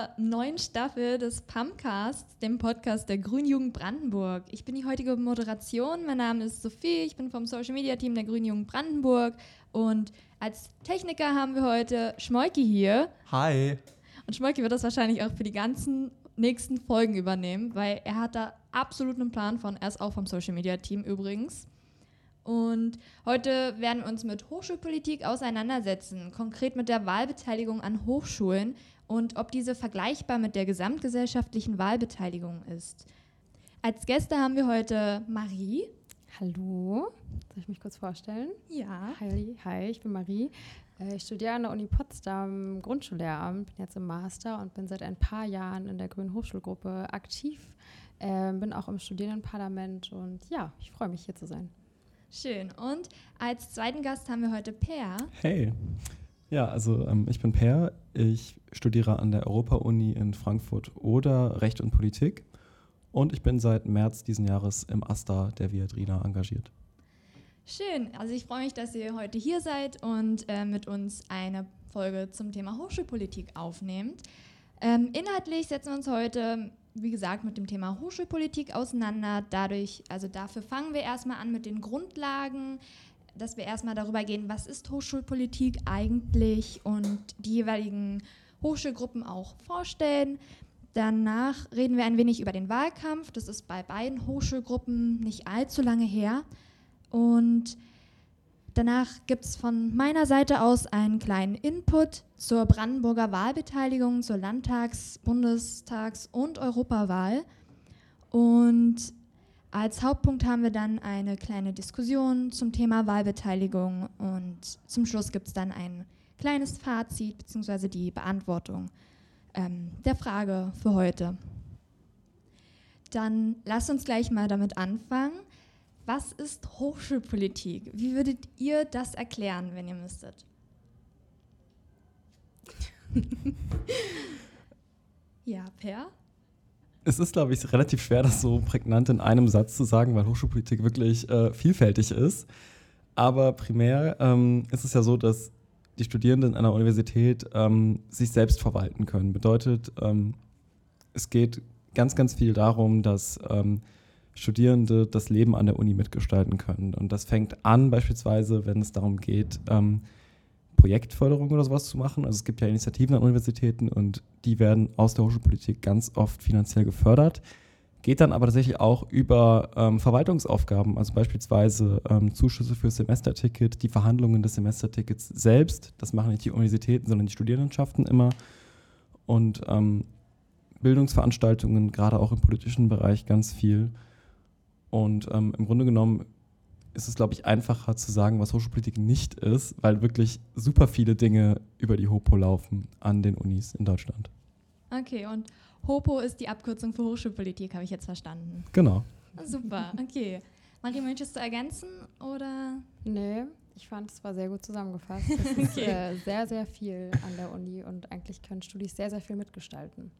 zur neuen Staffel des PAMcasts, dem Podcast der Grünen Jugend Brandenburg. Ich bin die heutige Moderation. Mein Name ist Sophie. Ich bin vom Social Media Team der Grünen Jugend Brandenburg. Und als Techniker haben wir heute Schmolki hier. Hi. Und Schmolki wird das wahrscheinlich auch für die ganzen nächsten Folgen übernehmen, weil er hat da absolut einen Plan von. Er ist auch vom Social Media Team übrigens. Und heute werden wir uns mit Hochschulpolitik auseinandersetzen, konkret mit der Wahlbeteiligung an Hochschulen und ob diese vergleichbar mit der gesamtgesellschaftlichen Wahlbeteiligung ist. Als Gäste haben wir heute Marie. Hallo, soll ich mich kurz vorstellen? Ja. Hi, hi ich bin Marie. Äh, ich studiere an der Uni Potsdam Grundschullehramt, bin jetzt im Master und bin seit ein paar Jahren in der Grünen Hochschulgruppe aktiv. Ähm, bin auch im Studierendenparlament und ja, ich freue mich hier zu sein. Schön. Und als zweiten Gast haben wir heute Per. Hey. Ja, also ähm, ich bin Per. Ich studiere an der Europa-Uni in Frankfurt oder Recht und Politik. Und ich bin seit März diesen Jahres im AStA der Viadrina engagiert. Schön. Also ich freue mich, dass ihr heute hier seid und äh, mit uns eine Folge zum Thema Hochschulpolitik aufnehmt. Ähm, inhaltlich setzen wir uns heute wie gesagt, mit dem Thema Hochschulpolitik auseinander. Dadurch, also dafür fangen wir erstmal an mit den Grundlagen, dass wir erstmal darüber gehen, was ist Hochschulpolitik eigentlich und die jeweiligen Hochschulgruppen auch vorstellen. Danach reden wir ein wenig über den Wahlkampf. Das ist bei beiden Hochschulgruppen nicht allzu lange her. Und Danach gibt es von meiner Seite aus einen kleinen Input zur Brandenburger Wahlbeteiligung zur Landtags-, Bundestags- und Europawahl. Und als Hauptpunkt haben wir dann eine kleine Diskussion zum Thema Wahlbeteiligung und zum Schluss gibt es dann ein kleines Fazit bzw. die Beantwortung ähm, der Frage für heute. Dann lasst uns gleich mal damit anfangen. Was ist Hochschulpolitik? Wie würdet ihr das erklären, wenn ihr müsstet? ja, Per? Es ist, glaube ich, relativ schwer, das so prägnant in einem Satz zu sagen, weil Hochschulpolitik wirklich äh, vielfältig ist. Aber primär ähm, ist es ja so, dass die Studierenden an der Universität ähm, sich selbst verwalten können. Bedeutet, ähm, es geht ganz, ganz viel darum, dass ähm, Studierende das Leben an der Uni mitgestalten können. Und das fängt an beispielsweise, wenn es darum geht, ähm, Projektförderung oder sowas zu machen. Also es gibt ja Initiativen an Universitäten und die werden aus der Hochschulpolitik ganz oft finanziell gefördert. Geht dann aber tatsächlich auch über ähm, Verwaltungsaufgaben, also beispielsweise ähm, Zuschüsse für Semesterticket, die Verhandlungen des Semestertickets selbst. Das machen nicht die Universitäten, sondern die Studierendenschaften immer. Und ähm, Bildungsveranstaltungen, gerade auch im politischen Bereich, ganz viel. Und ähm, im Grunde genommen ist es, glaube ich, einfacher zu sagen, was Hochschulpolitik nicht ist, weil wirklich super viele Dinge über die HOPO laufen an den Unis in Deutschland. Okay, und HOPO ist die Abkürzung für Hochschulpolitik, habe ich jetzt verstanden. Genau. Super, okay. Marie, möchtest du ergänzen oder? Nee, ich fand es war sehr gut zusammengefasst. Es okay. ist äh, sehr, sehr viel an der Uni und eigentlich können Studis sehr, sehr viel mitgestalten.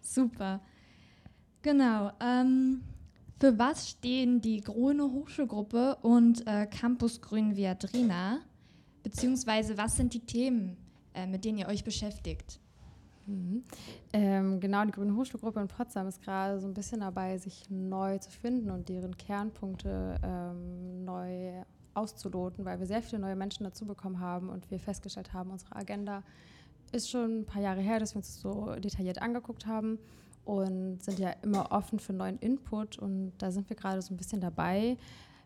Super. Genau. Ähm, für was stehen die Grüne Hochschulgruppe und äh, Campus Grün Viadrina? Beziehungsweise was sind die Themen, äh, mit denen ihr euch beschäftigt? Mhm. Ähm, genau, die Grüne Hochschulgruppe in Potsdam ist gerade so ein bisschen dabei, sich neu zu finden und deren Kernpunkte ähm, neu auszuloten, weil wir sehr viele neue Menschen dazu bekommen haben und wir festgestellt haben, unsere Agenda ist schon ein paar Jahre her, dass wir uns so detailliert angeguckt haben und sind ja immer offen für neuen Input und da sind wir gerade so ein bisschen dabei.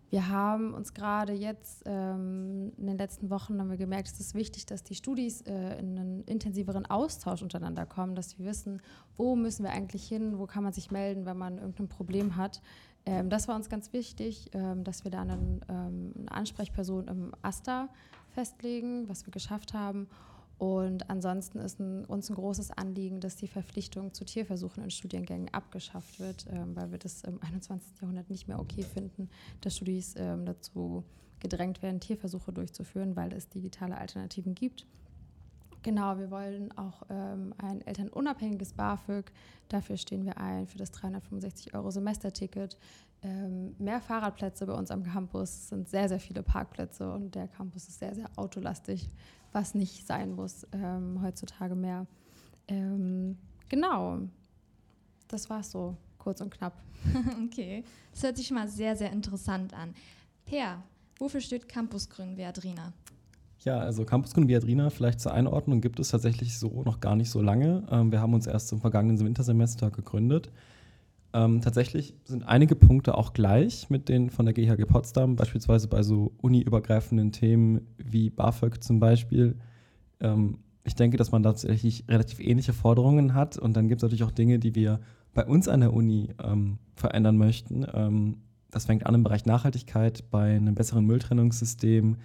Wir haben uns gerade jetzt ähm, in den letzten Wochen haben wir gemerkt, es ist wichtig, dass die Studis äh, in einen intensiveren Austausch untereinander kommen, dass wir wissen, wo müssen wir eigentlich hin, wo kann man sich melden, wenn man irgendein Problem hat. Ähm, das war uns ganz wichtig, ähm, dass wir da einen, ähm, eine Ansprechperson im AStA festlegen, was wir geschafft haben. Und ansonsten ist ein, uns ein großes Anliegen, dass die Verpflichtung zu Tierversuchen in Studiengängen abgeschafft wird, ähm, weil wir das im 21. Jahrhundert nicht mehr okay finden, dass Studis ähm, dazu gedrängt werden, Tierversuche durchzuführen, weil es digitale Alternativen gibt. Genau, wir wollen auch ähm, ein elternunabhängiges BAföG. Dafür stehen wir ein, für das 365 Euro Semesterticket. Ähm, mehr Fahrradplätze bei uns am Campus, sind sehr, sehr viele Parkplätze und der Campus ist sehr, sehr autolastig was nicht sein muss ähm, heutzutage mehr. Ähm, genau, das war so kurz und knapp. okay, das hört sich schon mal sehr, sehr interessant an. Per, wofür steht Campusgrün Viadrina? Ja, also Campusgrün Viadrina vielleicht zur Einordnung gibt es tatsächlich so noch gar nicht so lange. Ähm, wir haben uns erst im vergangenen Wintersemester gegründet. Ähm, tatsächlich sind einige Punkte auch gleich mit denen von der GHG Potsdam, beispielsweise bei so uniübergreifenden Themen wie BAföG zum Beispiel. Ähm, ich denke, dass man tatsächlich relativ ähnliche Forderungen hat und dann gibt es natürlich auch Dinge, die wir bei uns an der Uni ähm, verändern möchten. Ähm, das fängt an im Bereich Nachhaltigkeit, bei einem besseren Mülltrennungssystem.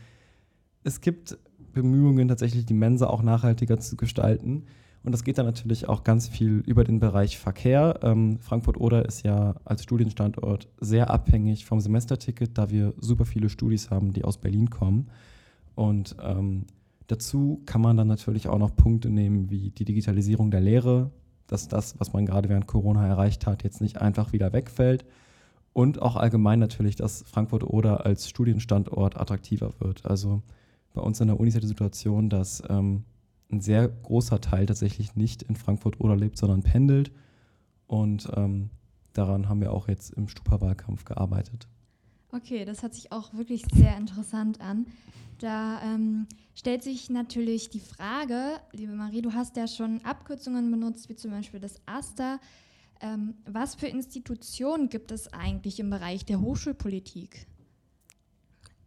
Es gibt Bemühungen, tatsächlich die Mensa auch nachhaltiger zu gestalten. Und das geht dann natürlich auch ganz viel über den Bereich Verkehr. Ähm, Frankfurt-Oder ist ja als Studienstandort sehr abhängig vom Semesterticket, da wir super viele Studis haben, die aus Berlin kommen. Und ähm, dazu kann man dann natürlich auch noch Punkte nehmen wie die Digitalisierung der Lehre, dass das, was man gerade während Corona erreicht hat, jetzt nicht einfach wieder wegfällt. Und auch allgemein natürlich, dass Frankfurt oder als Studienstandort attraktiver wird. Also bei uns in der Uni ist ja die Situation, dass ähm, ein sehr großer Teil tatsächlich nicht in Frankfurt oder lebt, sondern pendelt. Und ähm, daran haben wir auch jetzt im Stupa-Wahlkampf gearbeitet. Okay, das hört sich auch wirklich sehr interessant an. Da ähm, stellt sich natürlich die Frage, liebe Marie, du hast ja schon Abkürzungen benutzt, wie zum Beispiel das AStA. Ähm, was für Institutionen gibt es eigentlich im Bereich der Hochschulpolitik?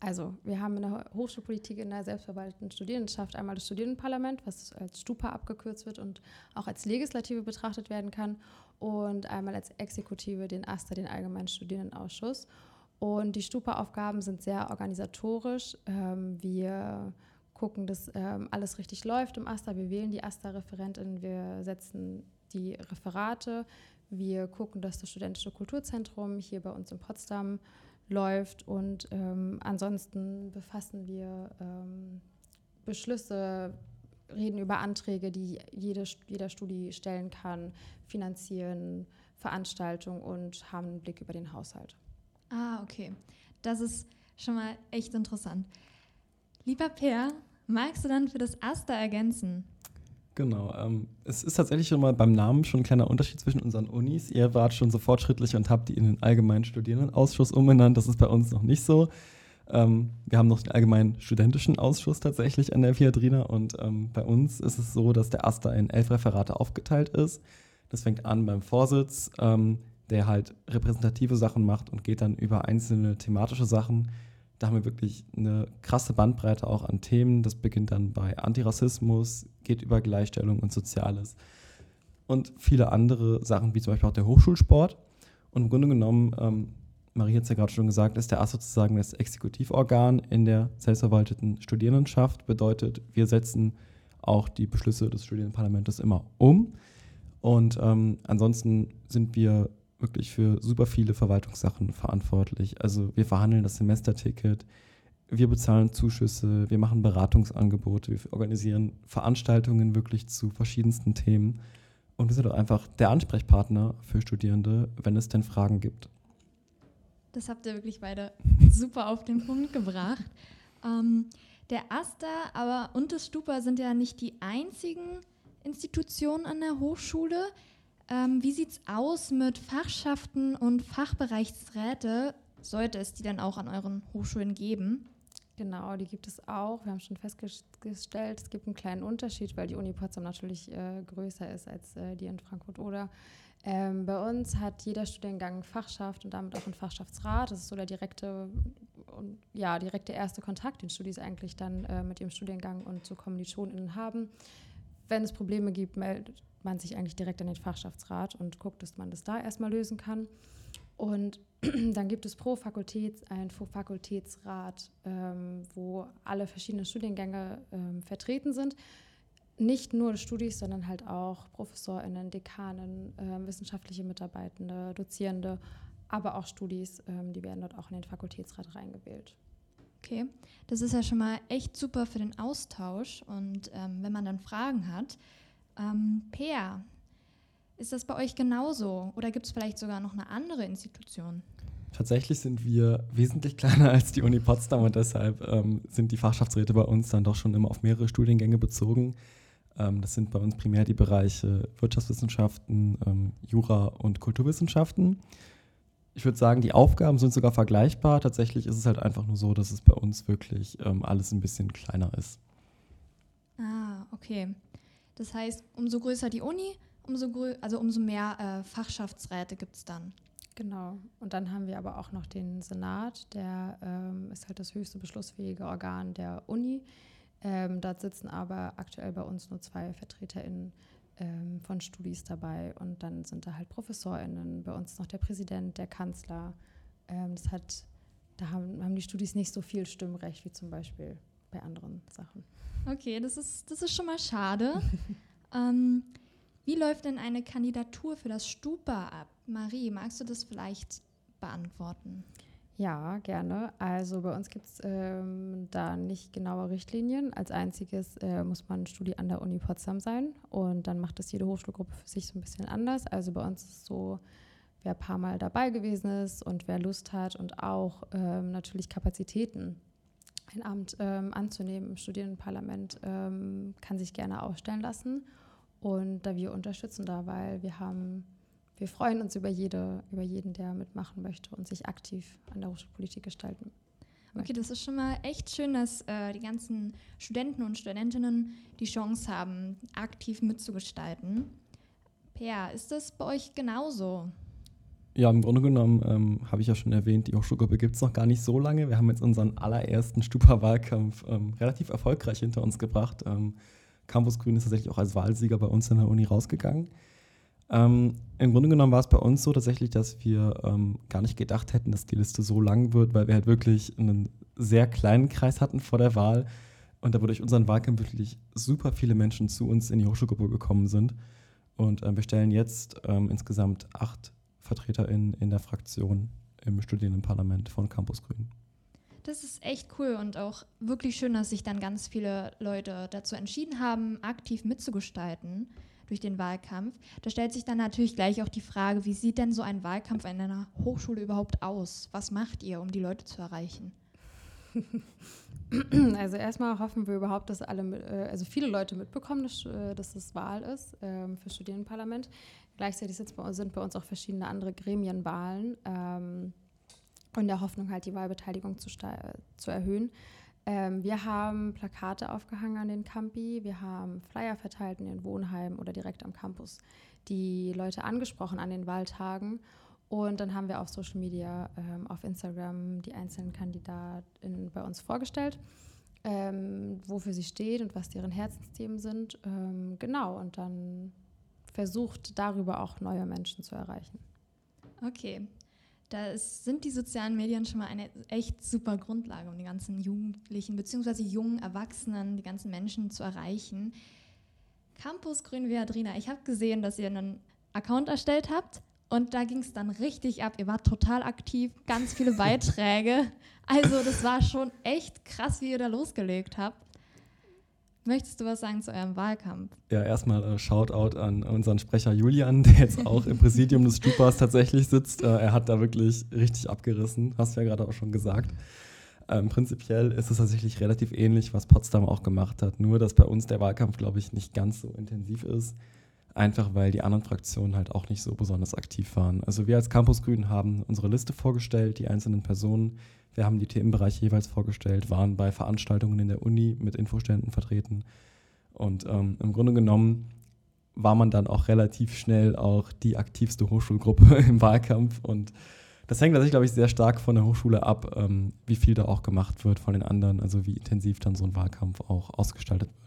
Also, wir haben in der Hochschulpolitik in der selbstverwalteten Studierendenschaft einmal das Studierendenparlament, was als Stupa abgekürzt wird und auch als Legislative betrachtet werden kann, und einmal als Exekutive den AStA, den Allgemeinen Studierendenausschuss. Und die Stupa-Aufgaben sind sehr organisatorisch. Ähm, wir gucken, dass ähm, alles richtig läuft im AStA. Wir wählen die AStA-Referentinnen, wir setzen die Referate. Wir gucken, dass das Studentische Kulturzentrum hier bei uns in Potsdam läuft. Und ähm, ansonsten befassen wir ähm, Beschlüsse, reden über Anträge, die jede, jeder Studi stellen kann, finanzieren Veranstaltungen und haben einen Blick über den Haushalt. Ah, okay. Das ist schon mal echt interessant. Lieber Per, magst du dann für das Aster ergänzen? Genau. Ähm, es ist tatsächlich schon mal beim Namen schon ein kleiner Unterschied zwischen unseren Unis. Ihr wart schon so fortschrittlich und habt die in den Allgemeinen Studierendenausschuss umbenannt. Das ist bei uns noch nicht so. Ähm, wir haben noch den Allgemeinen Studentischen Ausschuss tatsächlich an der Viadrina und ähm, bei uns ist es so, dass der AStA in elf Referate aufgeteilt ist. Das fängt an beim Vorsitz. Ähm, der halt repräsentative Sachen macht und geht dann über einzelne thematische Sachen. Da haben wir wirklich eine krasse Bandbreite auch an Themen. Das beginnt dann bei Antirassismus, geht über Gleichstellung und Soziales und viele andere Sachen, wie zum Beispiel auch der Hochschulsport. Und im Grunde genommen, ähm, Marie hat es ja gerade schon gesagt, ist der AS sozusagen das Exekutivorgan in der selbstverwalteten Studierendenschaft. Bedeutet, wir setzen auch die Beschlüsse des Studierendenparlamentes immer um. Und ähm, ansonsten sind wir wirklich für super viele Verwaltungssachen verantwortlich. Also wir verhandeln das Semesterticket, wir bezahlen Zuschüsse, wir machen Beratungsangebote, wir organisieren Veranstaltungen wirklich zu verschiedensten Themen. Und wir sind auch einfach der Ansprechpartner für Studierende, wenn es denn Fragen gibt. Das habt ihr wirklich beide super auf den Punkt gebracht. Ähm, der AStA aber und das Stupa sind ja nicht die einzigen Institutionen an der Hochschule. Ähm, wie sieht es aus mit Fachschaften und Fachbereichsräte? Sollte es die dann auch an euren Hochschulen geben? Genau, die gibt es auch. Wir haben schon festgestellt, es gibt einen kleinen Unterschied, weil die Uni Potsdam natürlich äh, größer ist als äh, die in Frankfurt oder. Ähm, bei uns hat jeder Studiengang Fachschaft und damit auch einen Fachschaftsrat. Das ist so der direkte, ja, direkte erste Kontakt, den Studis eigentlich dann äh, mit ihrem Studiengang und zu KommilitonInnen haben. Wenn es Probleme gibt, meldet man sich eigentlich direkt an den Fachschaftsrat und guckt, dass man das da erstmal lösen kann. Und dann gibt es pro Fakultät einen Fakultätsrat, ähm, wo alle verschiedenen Studiengänge ähm, vertreten sind. Nicht nur Studis, sondern halt auch ProfessorInnen, Dekanen, äh, wissenschaftliche Mitarbeitende, Dozierende, aber auch Studis, ähm, die werden dort auch in den Fakultätsrat reingewählt. Okay, das ist ja schon mal echt super für den Austausch. Und ähm, wenn man dann Fragen hat, ähm, Peer, ist das bei euch genauso oder gibt es vielleicht sogar noch eine andere Institution? Tatsächlich sind wir wesentlich kleiner als die Uni Potsdam und deshalb ähm, sind die Fachschaftsräte bei uns dann doch schon immer auf mehrere Studiengänge bezogen. Ähm, das sind bei uns primär die Bereiche Wirtschaftswissenschaften, ähm, Jura und Kulturwissenschaften. Ich würde sagen, die Aufgaben sind sogar vergleichbar. Tatsächlich ist es halt einfach nur so, dass es bei uns wirklich ähm, alles ein bisschen kleiner ist. Ah, okay. Das heißt, umso größer die Uni, umso, also umso mehr äh, Fachschaftsräte gibt es dann. Genau. Und dann haben wir aber auch noch den Senat, der ähm, ist halt das höchste beschlussfähige Organ der Uni. Ähm, dort sitzen aber aktuell bei uns nur zwei VertreterInnen ähm, von Studis dabei und dann sind da halt ProfessorInnen, bei uns noch der Präsident, der Kanzler. Ähm, das hat, da haben, haben die Studis nicht so viel Stimmrecht wie zum Beispiel bei anderen Sachen. Okay, das ist, das ist schon mal schade. ähm, wie läuft denn eine Kandidatur für das Stupa ab? Marie, magst du das vielleicht beantworten? Ja, gerne. Also bei uns gibt es ähm, da nicht genaue Richtlinien. Als einziges äh, muss man Studi an der Uni Potsdam sein und dann macht das jede Hochschulgruppe für sich so ein bisschen anders. Also bei uns ist es so, wer ein paar Mal dabei gewesen ist und wer Lust hat und auch ähm, natürlich Kapazitäten, ein Amt ähm, anzunehmen im Studierendenparlament, ähm, kann sich gerne aufstellen lassen. Und da wir unterstützen da, weil wir haben wir freuen uns über, jede, über jeden, der mitmachen möchte und sich aktiv an der Hochschulpolitik gestalten Okay, das ist schon mal echt schön, dass äh, die ganzen Studenten und Studentinnen die Chance haben, aktiv mitzugestalten. Per, ist das bei euch genauso? Ja, im Grunde genommen ähm, habe ich ja schon erwähnt, die Hochschulgruppe gibt es noch gar nicht so lange. Wir haben jetzt unseren allerersten Stupa-Wahlkampf ähm, relativ erfolgreich hinter uns gebracht. Ähm, Campus Grün ist tatsächlich auch als Wahlsieger bei uns in der Uni rausgegangen. Ähm, Im Grunde genommen war es bei uns so tatsächlich, dass wir ähm, gar nicht gedacht hätten, dass die Liste so lang wird, weil wir halt wirklich einen sehr kleinen Kreis hatten vor der Wahl und da durch unseren Wahlkampf wirklich super viele Menschen zu uns in die Hochschulgruppe gekommen sind. Und äh, wir stellen jetzt ähm, insgesamt acht VertreterInnen in der Fraktion im Studierendenparlament von Campus Grün. Das ist echt cool und auch wirklich schön, dass sich dann ganz viele Leute dazu entschieden haben, aktiv mitzugestalten durch den Wahlkampf. Da stellt sich dann natürlich gleich auch die Frage, wie sieht denn so ein Wahlkampf in einer Hochschule überhaupt aus? Was macht ihr, um die Leute zu erreichen? Also erstmal hoffen wir überhaupt, dass alle, äh, also viele Leute mitbekommen, dass, äh, dass es Wahl ist ähm, für Studierendenparlament. Gleichzeitig sind bei uns auch verschiedene andere Gremienwahlen ähm, in der Hoffnung halt die Wahlbeteiligung zu, zu erhöhen. Ähm, wir haben Plakate aufgehangen an den Campi, wir haben Flyer verteilt in den Wohnheimen oder direkt am Campus, die Leute angesprochen an den Wahltagen. Und dann haben wir auf Social Media, ähm, auf Instagram die einzelnen Kandidaten bei uns vorgestellt, ähm, wofür sie stehen und was deren Herzensthemen sind. Ähm, genau, und dann versucht darüber auch neue Menschen zu erreichen. Okay, da ist, sind die sozialen Medien schon mal eine echt super Grundlage, um die ganzen Jugendlichen bzw. jungen Erwachsenen, die ganzen Menschen zu erreichen. Campus Grün Viadrina, ich habe gesehen, dass ihr einen Account erstellt habt und da ging es dann richtig ab. Ihr wart total aktiv, ganz viele Beiträge. Also das war schon echt krass, wie ihr da losgelegt habt. Möchtest du was sagen zu eurem Wahlkampf? Ja, erstmal äh, Shoutout an unseren Sprecher Julian, der jetzt auch im Präsidium des Stupas tatsächlich sitzt. Äh, er hat da wirklich richtig abgerissen, hast du ja gerade auch schon gesagt. Ähm, prinzipiell ist es tatsächlich relativ ähnlich, was Potsdam auch gemacht hat. Nur, dass bei uns der Wahlkampf, glaube ich, nicht ganz so intensiv ist. Einfach weil die anderen Fraktionen halt auch nicht so besonders aktiv waren. Also wir als Campus Grün haben unsere Liste vorgestellt, die einzelnen Personen wir haben die Themenbereiche jeweils vorgestellt, waren bei Veranstaltungen in der Uni mit Infoständen vertreten. Und ähm, im Grunde genommen war man dann auch relativ schnell auch die aktivste Hochschulgruppe im Wahlkampf. Und das hängt tatsächlich, glaube ich, sehr stark von der Hochschule ab, ähm, wie viel da auch gemacht wird von den anderen, also wie intensiv dann so ein Wahlkampf auch ausgestaltet wird.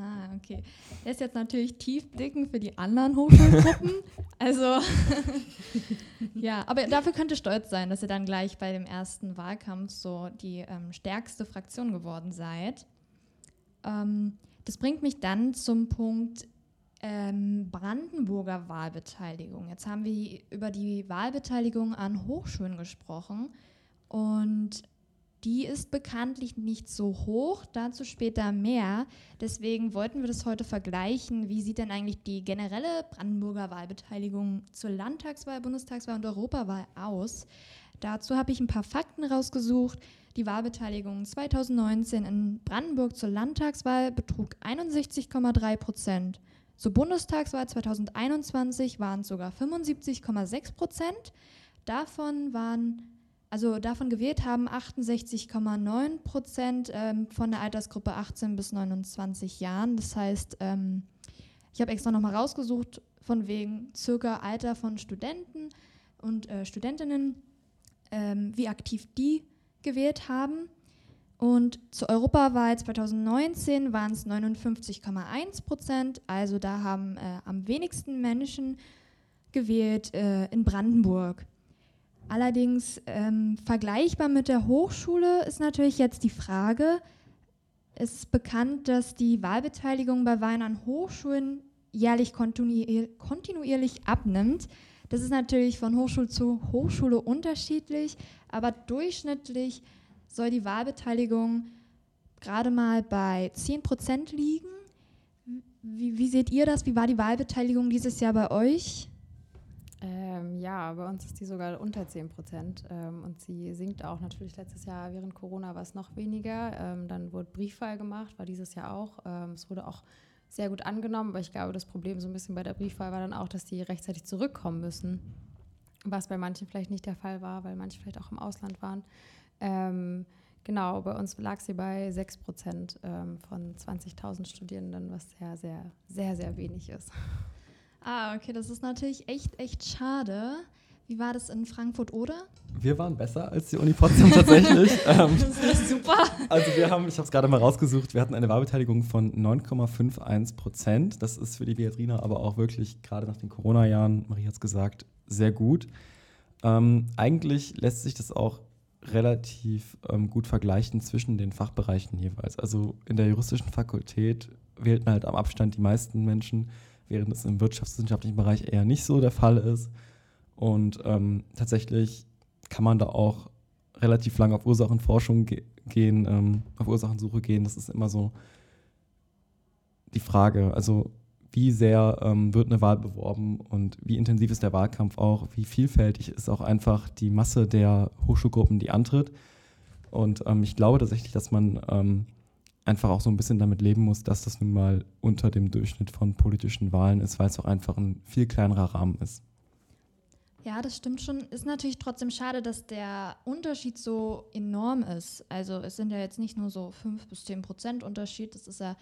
Ah, okay. Der ist jetzt natürlich tief blicken für die anderen Hochschulgruppen. also, ja, aber dafür könnte stolz sein, dass ihr dann gleich bei dem ersten Wahlkampf so die ähm, stärkste Fraktion geworden seid. Ähm, das bringt mich dann zum Punkt ähm, Brandenburger Wahlbeteiligung. Jetzt haben wir über die Wahlbeteiligung an Hochschulen gesprochen und die ist bekanntlich nicht so hoch, dazu später mehr. Deswegen wollten wir das heute vergleichen. Wie sieht denn eigentlich die generelle Brandenburger Wahlbeteiligung zur Landtagswahl, Bundestagswahl und Europawahl aus? Dazu habe ich ein paar Fakten rausgesucht. Die Wahlbeteiligung 2019 in Brandenburg zur Landtagswahl betrug 61,3 Prozent. Zur Bundestagswahl 2021 waren es sogar 75,6 Prozent. Davon waren also davon gewählt haben 68,9 Prozent ähm, von der Altersgruppe 18 bis 29 Jahren. Das heißt, ähm, ich habe extra nochmal rausgesucht, von wegen circa Alter von Studenten und äh, Studentinnen, ähm, wie aktiv die gewählt haben. Und zur Europawahl 2019 waren es 59,1 Prozent. Also da haben äh, am wenigsten Menschen gewählt äh, in Brandenburg. Allerdings ähm, vergleichbar mit der Hochschule ist natürlich jetzt die Frage, es ist bekannt, dass die Wahlbeteiligung bei Wahlen an Hochschulen jährlich kontinuierlich abnimmt. Das ist natürlich von Hochschule zu Hochschule unterschiedlich, aber durchschnittlich soll die Wahlbeteiligung gerade mal bei 10 Prozent liegen. Wie, wie, seht ihr das? Wie war die Wahlbeteiligung dieses Jahr bei euch? Ähm, ja, bei uns ist die sogar unter 10 Prozent ähm, und sie sinkt auch natürlich letztes Jahr während Corona war es noch weniger. Ähm, dann wurde Briefwahl gemacht, war dieses Jahr auch. Ähm, es wurde auch sehr gut angenommen, aber ich glaube, das Problem so ein bisschen bei der Briefwahl war dann auch, dass die rechtzeitig zurückkommen müssen, was bei manchen vielleicht nicht der Fall war, weil manche vielleicht auch im Ausland waren. Ähm, genau, bei uns lag sie bei 6 Prozent ähm, von 20.000 Studierenden, was sehr, sehr, sehr, sehr wenig ist. Ah, okay, das ist natürlich echt, echt schade. Wie war das in Frankfurt oder? Wir waren besser als die Uni Potsdam tatsächlich. ähm, das ist super. Also wir haben, ich habe es gerade mal rausgesucht, wir hatten eine Wahlbeteiligung von 9,51 Prozent. Das ist für die Viadrina aber auch wirklich, gerade nach den Corona-Jahren, Marie hat es gesagt, sehr gut. Ähm, eigentlich lässt sich das auch relativ ähm, gut vergleichen zwischen den Fachbereichen jeweils. Also in der juristischen Fakultät wählten halt am Abstand die meisten Menschen während es im wirtschaftswissenschaftlichen Bereich eher nicht so der Fall ist. Und ähm, tatsächlich kann man da auch relativ lange auf Ursachenforschung ge gehen, ähm, auf Ursachensuche gehen. Das ist immer so die Frage. Also wie sehr ähm, wird eine Wahl beworben und wie intensiv ist der Wahlkampf auch, wie vielfältig ist auch einfach die Masse der Hochschulgruppen, die antritt. Und ähm, ich glaube tatsächlich, dass man ähm, einfach auch so ein bisschen damit leben muss, dass das nun mal unter dem Durchschnitt von politischen Wahlen ist, weil es auch einfach ein viel kleinerer Rahmen ist. Ja, das stimmt schon. Ist natürlich trotzdem schade, dass der Unterschied so enorm ist. Also es sind ja jetzt nicht nur so 5 bis 10 Prozent Unterschied, das ist ja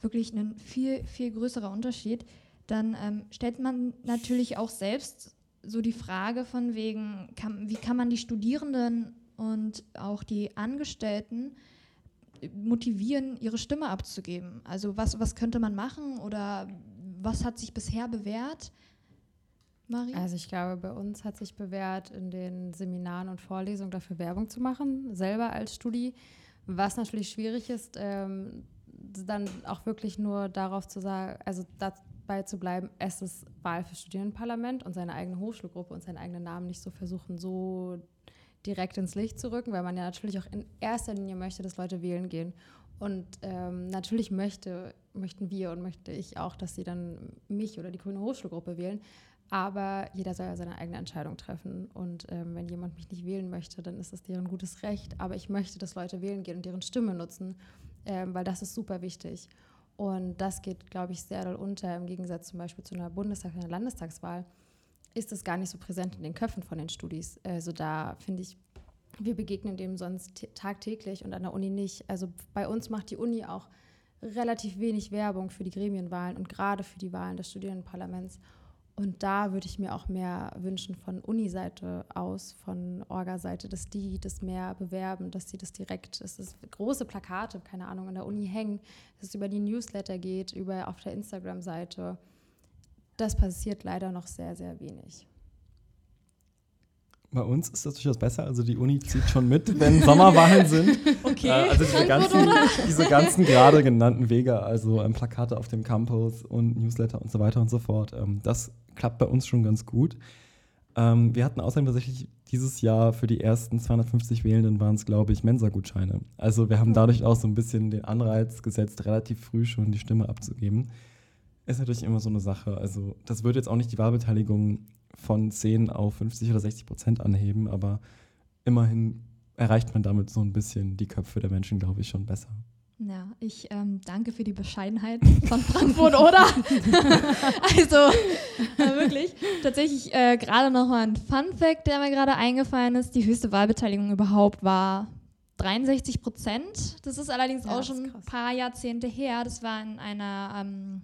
wirklich ein viel, viel größerer Unterschied. Dann ähm, stellt man natürlich auch selbst so die Frage von wegen, kann, wie kann man die Studierenden und auch die Angestellten motivieren, ihre Stimme abzugeben? Also was, was könnte man machen oder was hat sich bisher bewährt? Marie? Also ich glaube, bei uns hat sich bewährt, in den Seminaren und Vorlesungen dafür Werbung zu machen, selber als Studi. Was natürlich schwierig ist, ähm, dann auch wirklich nur darauf zu sagen, also dabei zu bleiben, es ist Wahl für Studierendenparlament und seine eigene Hochschulgruppe und seinen eigenen Namen nicht so versuchen, so direkt ins Licht zu rücken, weil man ja natürlich auch in erster Linie möchte, dass Leute wählen gehen. Und ähm, natürlich möchte, möchten wir und möchte ich auch, dass sie dann mich oder die Grüne Hochschulgruppe wählen. Aber jeder soll ja seine eigene Entscheidung treffen. Und ähm, wenn jemand mich nicht wählen möchte, dann ist das deren gutes Recht. Aber ich möchte, dass Leute wählen gehen und deren Stimme nutzen, ähm, weil das ist super wichtig. Und das geht, glaube ich, sehr doll unter im Gegensatz zum Beispiel zu einer Bundestag- oder Landestagswahl ist es gar nicht so präsent in den Köpfen von den Studis. Also da finde ich, wir begegnen dem sonst tagtäglich und an der Uni nicht. Also bei uns macht die Uni auch relativ wenig Werbung für die Gremienwahlen und gerade für die Wahlen des Studierendenparlaments. Und da würde ich mir auch mehr wünschen von Uni-Seite aus, von Orga-Seite, dass die das mehr bewerben, dass sie das direkt, dass es große Plakate, keine Ahnung, an der Uni hängen, dass es über die Newsletter geht, über auf der Instagram-Seite das passiert leider noch sehr, sehr wenig. Bei uns ist das durchaus besser. Also die Uni zieht schon mit, wenn Sommerwahlen sind. Okay. Äh, also diese ganzen, diese ganzen gerade genannten Wege, also ähm, Plakate auf dem Campus und Newsletter und so weiter und so fort. Ähm, das klappt bei uns schon ganz gut. Ähm, wir hatten außerdem tatsächlich dieses Jahr für die ersten 250 Wählenden waren es, glaube ich, Mensa-Gutscheine. Also wir haben hm. dadurch auch so ein bisschen den Anreiz gesetzt, relativ früh schon die Stimme abzugeben. Ist natürlich immer so eine Sache. Also das würde jetzt auch nicht die Wahlbeteiligung von 10 auf 50 oder 60 Prozent anheben, aber immerhin erreicht man damit so ein bisschen die Köpfe der Menschen, glaube ich, schon besser. Ja, ich ähm, danke für die Bescheidenheit von Frankfurt, oder? also, äh, wirklich. Tatsächlich äh, gerade noch mal ein Fun-Fact, der mir gerade eingefallen ist. Die höchste Wahlbeteiligung überhaupt war 63 Prozent. Das ist allerdings ja, auch schon ein paar Jahrzehnte her. Das war in einer ähm,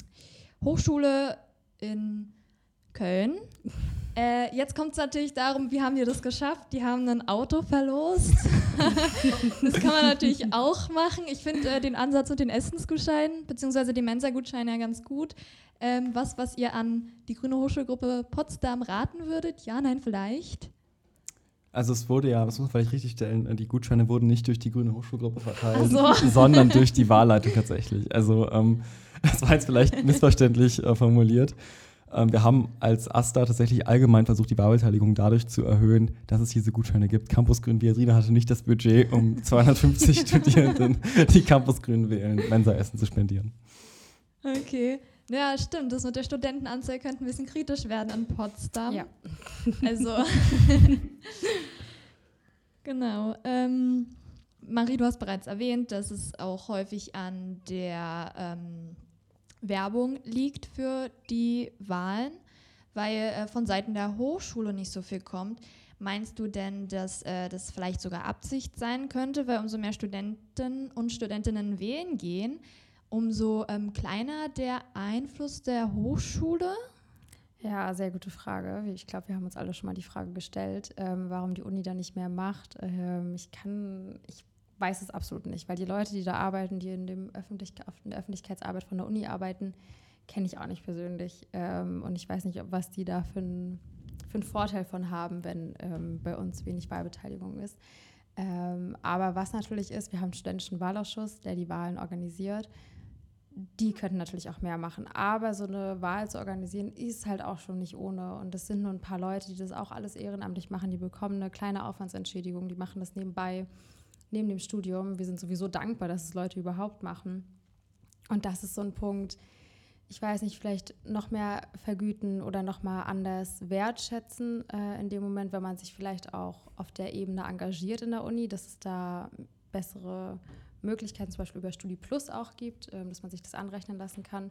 Hochschule in Köln. Äh, jetzt kommt es natürlich darum, wie haben die das geschafft? Die haben ein Auto verlost. das kann man natürlich auch machen. Ich finde äh, den Ansatz mit den Essensgutscheinen bzw. den Mensa-Gutscheinen ja ganz gut. Ähm, was, was ihr an die Grüne Hochschulgruppe Potsdam raten würdet? Ja, nein, vielleicht? Also es wurde ja, das muss man vielleicht richtig stellen, äh, die Gutscheine wurden nicht durch die Grüne Hochschulgruppe verteilt, so. sondern durch die Wahlleitung tatsächlich. Also ähm, das war jetzt vielleicht missverständlich äh, formuliert. Ähm, wir haben als AStA tatsächlich allgemein versucht, die Wahlbeteiligung dadurch zu erhöhen, dass es diese Gutscheine gibt. Campus Grün Viadrina hatte nicht das Budget, um 250 Studierenden, die Campus Grün wählen, Mensa-Essen zu spendieren. Okay. Ja, stimmt. Das mit der Studentenanzahl könnte ein bisschen kritisch werden in Potsdam. Ja. Also. genau. Ähm, Marie, du hast bereits erwähnt, dass es auch häufig an der ähm, Werbung liegt für die Wahlen, weil äh, von Seiten der Hochschule nicht so viel kommt. Meinst du denn, dass äh, das vielleicht sogar Absicht sein könnte, weil umso mehr Studenten und Studentinnen wählen gehen, umso ähm, kleiner der Einfluss der Hochschule? Ja, sehr gute Frage. Ich glaube, wir haben uns alle schon mal die Frage gestellt, ähm, warum die Uni da nicht mehr macht. Ähm, ich kann, ich weiß es absolut nicht, weil die Leute, die da arbeiten, die in, dem Öffentlich in der Öffentlichkeitsarbeit von der Uni arbeiten, kenne ich auch nicht persönlich. Ähm, und ich weiß nicht, was die da für einen für Vorteil von haben, wenn ähm, bei uns wenig Wahlbeteiligung ist. Ähm, aber was natürlich ist, wir haben einen studentischen Wahlausschuss, der die Wahlen organisiert. Die könnten natürlich auch mehr machen. Aber so eine Wahl zu organisieren, ist halt auch schon nicht ohne. Und es sind nur ein paar Leute, die das auch alles ehrenamtlich machen. Die bekommen eine kleine Aufwandsentschädigung, die machen das nebenbei neben dem Studium. Wir sind sowieso dankbar, dass es Leute überhaupt machen. Und das ist so ein Punkt, ich weiß nicht, vielleicht noch mehr vergüten oder noch mal anders wertschätzen äh, in dem Moment, wenn man sich vielleicht auch auf der Ebene engagiert in der Uni, dass es da bessere Möglichkeiten zum Beispiel über Studi Plus auch gibt, äh, dass man sich das anrechnen lassen kann,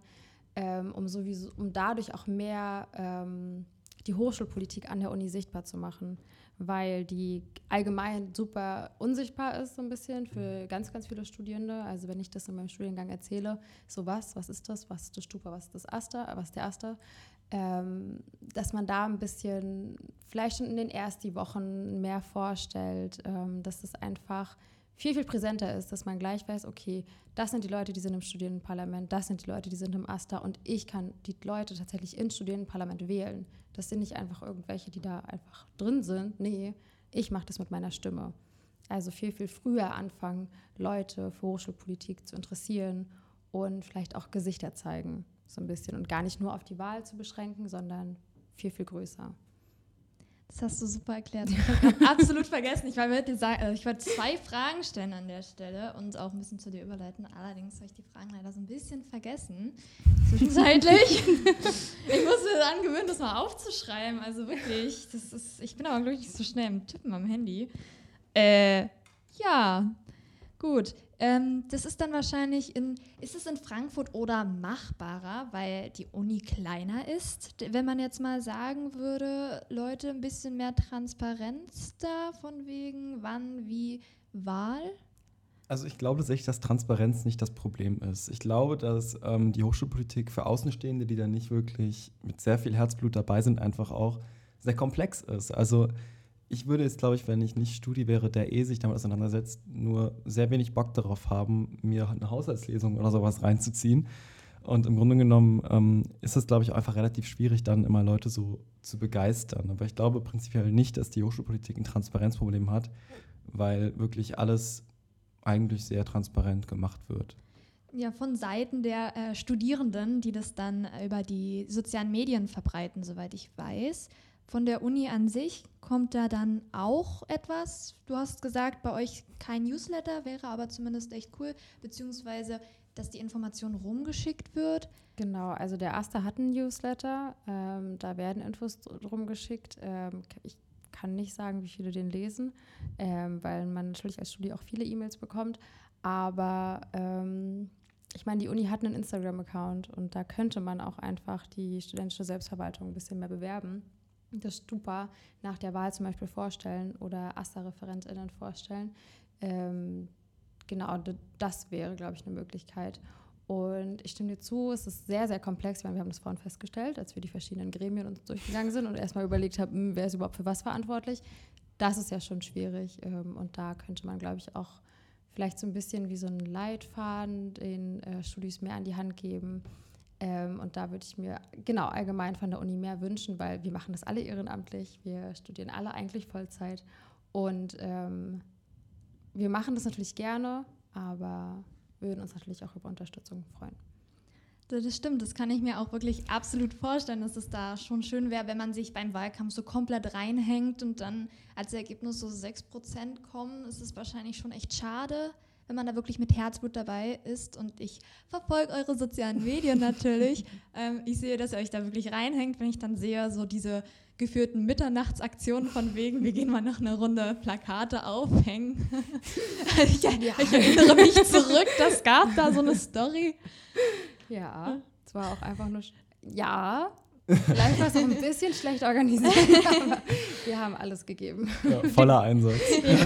ähm, um sowieso, um dadurch auch mehr ähm, die Hochschulpolitik an der Uni sichtbar zu machen weil die allgemein super unsichtbar ist, so ein bisschen für ganz, ganz viele Studierende. Also wenn ich das in meinem Studiengang erzähle, so was, was ist das, was ist das Stupa, was ist das Aster, was ist der Aster, ähm, dass man da ein bisschen vielleicht schon in den ersten Wochen mehr vorstellt, ähm, dass das einfach viel, viel präsenter ist, dass man gleich weiß, okay, das sind die Leute, die sind im Studierendenparlament, das sind die Leute, die sind im AStA und ich kann die Leute tatsächlich ins Studierendenparlament wählen. Das sind nicht einfach irgendwelche, die da einfach drin sind. Nee, ich mache das mit meiner Stimme. Also viel, viel früher anfangen, Leute für Hochschulpolitik zu interessieren und vielleicht auch Gesichter zeigen, so ein bisschen. Und gar nicht nur auf die Wahl zu beschränken, sondern viel, viel größer. Das hast du super erklärt. Ich habe absolut vergessen. Ich wollte, sagen, also ich wollte zwei Fragen stellen an der Stelle und auch ein bisschen zu dir überleiten. Allerdings habe ich die Fragen leider so ein bisschen vergessen. Zwischenzeitlich. ich musste angewöhnen, das mal aufzuschreiben. Also wirklich, das ist, ich bin aber glücklich so schnell im Tippen am Handy. Äh, ja, gut. Ähm, das ist dann wahrscheinlich in, ist es in Frankfurt oder machbarer, weil die Uni kleiner ist? Wenn man jetzt mal sagen würde, Leute, ein bisschen mehr Transparenz da von wegen wann, wie, Wahl? Also ich glaube tatsächlich, dass Transparenz nicht das Problem ist. Ich glaube, dass ähm, die Hochschulpolitik für Außenstehende, die da nicht wirklich mit sehr viel Herzblut dabei sind, einfach auch sehr komplex ist. Also ich würde jetzt, glaube ich, wenn ich nicht Studi wäre, der eh sich damit auseinandersetzt, nur sehr wenig Bock darauf haben, mir eine Haushaltslesung oder sowas reinzuziehen. Und im Grunde genommen ähm, ist es, glaube ich, einfach relativ schwierig, dann immer Leute so zu begeistern. Aber ich glaube prinzipiell nicht, dass die Hochschulpolitik ein Transparenzproblem hat, weil wirklich alles eigentlich sehr transparent gemacht wird. Ja, von Seiten der äh, Studierenden, die das dann über die sozialen Medien verbreiten, soweit ich weiß von der Uni an sich, kommt da dann auch etwas? Du hast gesagt, bei euch kein Newsletter, wäre aber zumindest echt cool, beziehungsweise, dass die Information rumgeschickt wird. Genau, also der Aster hat einen Newsletter, ähm, da werden Infos rumgeschickt. Ähm, ich kann nicht sagen, wie viele den lesen, ähm, weil man natürlich als Studie auch viele E-Mails bekommt. Aber ähm, ich meine, die Uni hat einen Instagram-Account und da könnte man auch einfach die studentische Selbstverwaltung ein bisschen mehr bewerben. Das Stupa nach der Wahl zum Beispiel vorstellen oder AStA-ReferentInnen vorstellen. Ähm, genau, das wäre, glaube ich, eine Möglichkeit. Und ich stimme dir zu, es ist sehr, sehr komplex. Wir haben das vorhin festgestellt, als wir die verschiedenen Gremien uns durchgegangen sind und erstmal überlegt haben, hm, wer ist überhaupt für was verantwortlich. Das ist ja schon schwierig. Ähm, und da könnte man, glaube ich, auch vielleicht so ein bisschen wie so einen Leitfaden den äh, Studis mehr an die Hand geben. Ähm, und da würde ich mir genau allgemein von der Uni mehr wünschen, weil wir machen das alle ehrenamtlich. Wir studieren alle eigentlich Vollzeit. Und ähm, wir machen das natürlich gerne, aber würden uns natürlich auch über Unterstützung freuen. Das stimmt, das kann ich mir auch wirklich absolut vorstellen, dass es da schon schön wäre, wenn man sich beim Wahlkampf so komplett reinhängt und dann als Ergebnis so 6% kommen, ist es wahrscheinlich schon echt schade, wenn man da wirklich mit Herzblut dabei ist. Und ich verfolge eure sozialen Medien natürlich. ähm, ich sehe, dass ihr euch da wirklich reinhängt, wenn ich dann sehe, so diese geführten Mitternachtsaktionen von wegen, wir gehen mal noch eine Runde Plakate aufhängen. ich, ja. ich erinnere mich zurück, das gab da so eine Story. Ja, es war auch einfach nur, ja, Vielleicht war es auch ein bisschen schlecht organisiert, aber wir haben alles gegeben. Ja, voller Einsatz. Ja.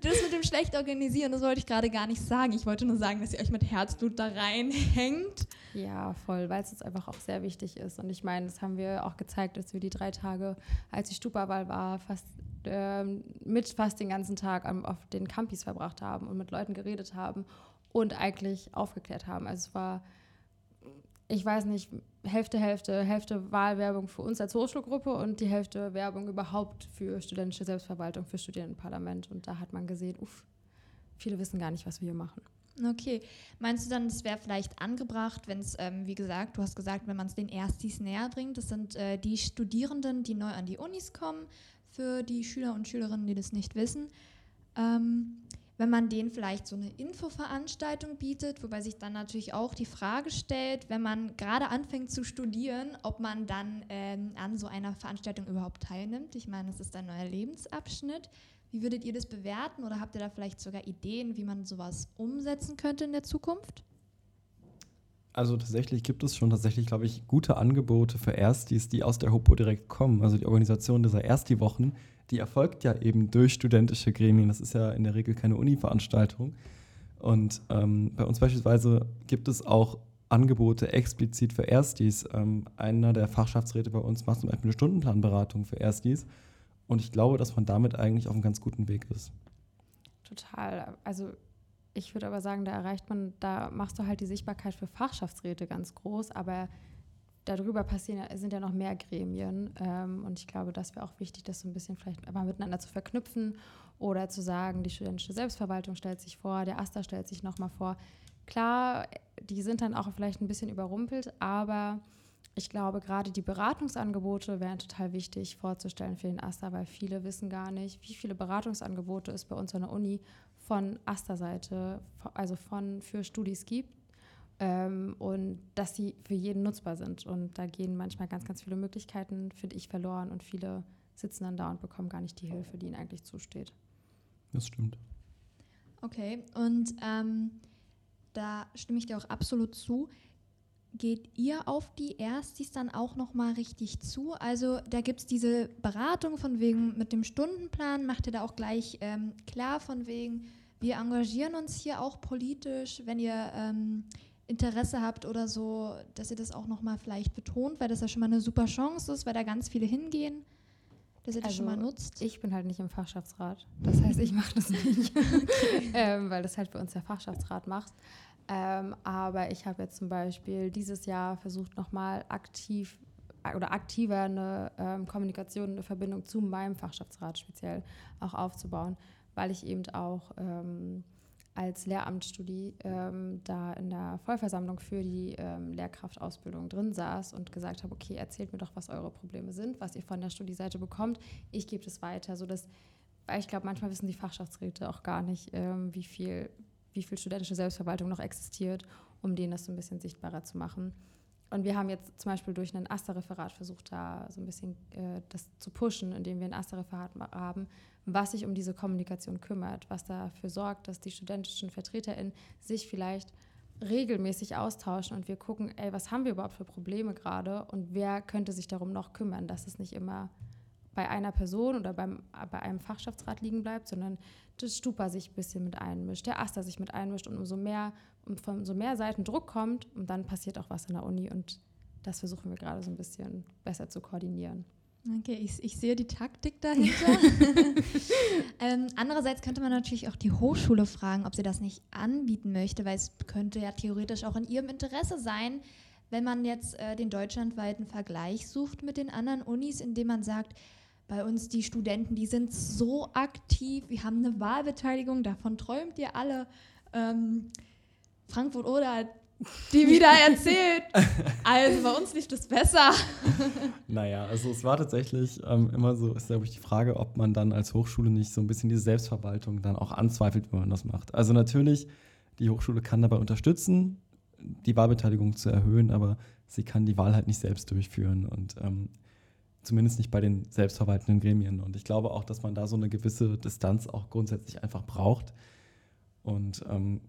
Das mit dem schlecht organisieren, das wollte ich gerade gar nicht sagen. Ich wollte nur sagen, dass ihr euch mit Herzblut da reinhängt. Ja, voll, weil es uns einfach auch sehr wichtig ist. Und ich meine, das haben wir auch gezeigt, dass wir die drei Tage, als die Stupawahl war, fast äh, mit fast den ganzen Tag auf den Campis verbracht haben und mit Leuten geredet haben und eigentlich aufgeklärt haben. Also es war ich weiß nicht, Hälfte, Hälfte, Hälfte Wahlwerbung für uns als Hochschulgruppe und die Hälfte Werbung überhaupt für studentische Selbstverwaltung, für Studierendenparlament. Und da hat man gesehen, uff, viele wissen gar nicht, was wir hier machen. Okay. Meinst du dann, es wäre vielleicht angebracht, wenn es, ähm, wie gesagt, du hast gesagt, wenn man es den Erstis näher bringt, das sind äh, die Studierenden, die neu an die Unis kommen, für die Schüler und Schülerinnen, die das nicht wissen. Ähm, wenn man denen vielleicht so eine Infoveranstaltung bietet, wobei sich dann natürlich auch die Frage stellt, wenn man gerade anfängt zu studieren, ob man dann ähm, an so einer Veranstaltung überhaupt teilnimmt. Ich meine, es ist ein neuer Lebensabschnitt. Wie würdet ihr das bewerten oder habt ihr da vielleicht sogar Ideen, wie man sowas umsetzen könnte in der Zukunft? Also tatsächlich gibt es schon tatsächlich, glaube ich, gute Angebote für Erstis, die aus der HOPO direkt kommen. Also die Organisation dieser Ersti-Wochen, die erfolgt ja eben durch studentische Gremien. Das ist ja in der Regel keine Uni-Veranstaltung. Und ähm, bei uns beispielsweise gibt es auch Angebote explizit für Erstis. Ähm, einer der Fachschaftsräte bei uns macht zum Beispiel eine Stundenplanberatung für Erstis. Und ich glaube, dass man damit eigentlich auf einem ganz guten Weg ist. Total. Also ich würde aber sagen, da erreicht man, da machst du halt die Sichtbarkeit für Fachschaftsräte ganz groß, aber darüber passieren, sind ja noch mehr Gremien. Ähm, und ich glaube, das wäre auch wichtig, das so ein bisschen vielleicht mal miteinander zu verknüpfen oder zu sagen, die studentische Selbstverwaltung stellt sich vor, der AStA stellt sich nochmal vor. Klar, die sind dann auch vielleicht ein bisschen überrumpelt, aber ich glaube, gerade die Beratungsangebote wären total wichtig vorzustellen für den AStA, weil viele wissen gar nicht, wie viele Beratungsangebote es bei uns an der Uni von AStA-Seite, also von für Studis gibt ähm, und dass sie für jeden nutzbar sind. Und da gehen manchmal ganz, ganz viele Möglichkeiten, finde ich, verloren und viele sitzen dann da und bekommen gar nicht die Hilfe, die ihnen eigentlich zusteht. Das stimmt. Okay, und ähm, da stimme ich dir auch absolut zu. Geht ihr auf die Erstis dann auch nochmal richtig zu? Also da gibt es diese Beratung von wegen mit dem Stundenplan, macht ihr da auch gleich ähm, klar von wegen, wir engagieren uns hier auch politisch, wenn ihr ähm, Interesse habt oder so, dass ihr das auch nochmal vielleicht betont, weil das ja schon mal eine super Chance ist, weil da ganz viele hingehen, dass ihr das schon mal also, nutzt. Ich bin halt nicht im Fachschaftsrat. Das heißt, ich mache das nicht, ähm, weil das halt bei uns der Fachschaftsrat macht. Ähm, aber ich habe jetzt zum Beispiel dieses Jahr versucht, nochmal aktiv oder aktiver eine ähm, Kommunikation, eine Verbindung zu meinem Fachschaftsrat speziell auch aufzubauen, weil ich eben auch ähm, als Lehramtsstudie ähm, da in der Vollversammlung für die ähm, Lehrkraftausbildung drin saß und gesagt habe, okay, erzählt mir doch, was eure Probleme sind, was ihr von der Studieseite bekommt. Ich gebe es weiter, sodass, weil ich glaube, manchmal wissen die Fachschaftsräte auch gar nicht, ähm, wie, viel, wie viel studentische Selbstverwaltung noch existiert, um denen das so ein bisschen sichtbarer zu machen. Und wir haben jetzt zum Beispiel durch ein AStA-Referat versucht, da so ein bisschen äh, das zu pushen, indem wir ein AStA-Referat haben, was sich um diese Kommunikation kümmert, was dafür sorgt, dass die studentischen VertreterInnen sich vielleicht regelmäßig austauschen und wir gucken, ey, was haben wir überhaupt für Probleme gerade und wer könnte sich darum noch kümmern, dass es nicht immer bei einer Person oder beim, bei einem Fachschaftsrat liegen bleibt, sondern das Stupa sich ein bisschen mit einmischt, der Aster sich mit einmischt und umso mehr, um von umso mehr Seiten Druck kommt und dann passiert auch was in der Uni und das versuchen wir gerade so ein bisschen besser zu koordinieren. Okay, ich, ich sehe die Taktik dahinter. ähm, andererseits könnte man natürlich auch die Hochschule fragen, ob sie das nicht anbieten möchte, weil es könnte ja theoretisch auch in ihrem Interesse sein, wenn man jetzt äh, den deutschlandweiten Vergleich sucht mit den anderen Unis, indem man sagt, bei uns die Studenten, die sind so aktiv, wir haben eine Wahlbeteiligung, davon träumt ihr alle. Ähm, Frankfurt oder die wieder erzählt. Also bei uns lief es besser. naja, also es war tatsächlich ähm, immer so, ist glaube ich die Frage, ob man dann als Hochschule nicht so ein bisschen diese Selbstverwaltung dann auch anzweifelt, wenn man das macht. Also natürlich, die Hochschule kann dabei unterstützen, die Wahlbeteiligung zu erhöhen, aber sie kann die Wahl halt nicht selbst durchführen und ähm, zumindest nicht bei den selbstverwaltenden Gremien. Und ich glaube auch, dass man da so eine gewisse Distanz auch grundsätzlich einfach braucht. Und ähm,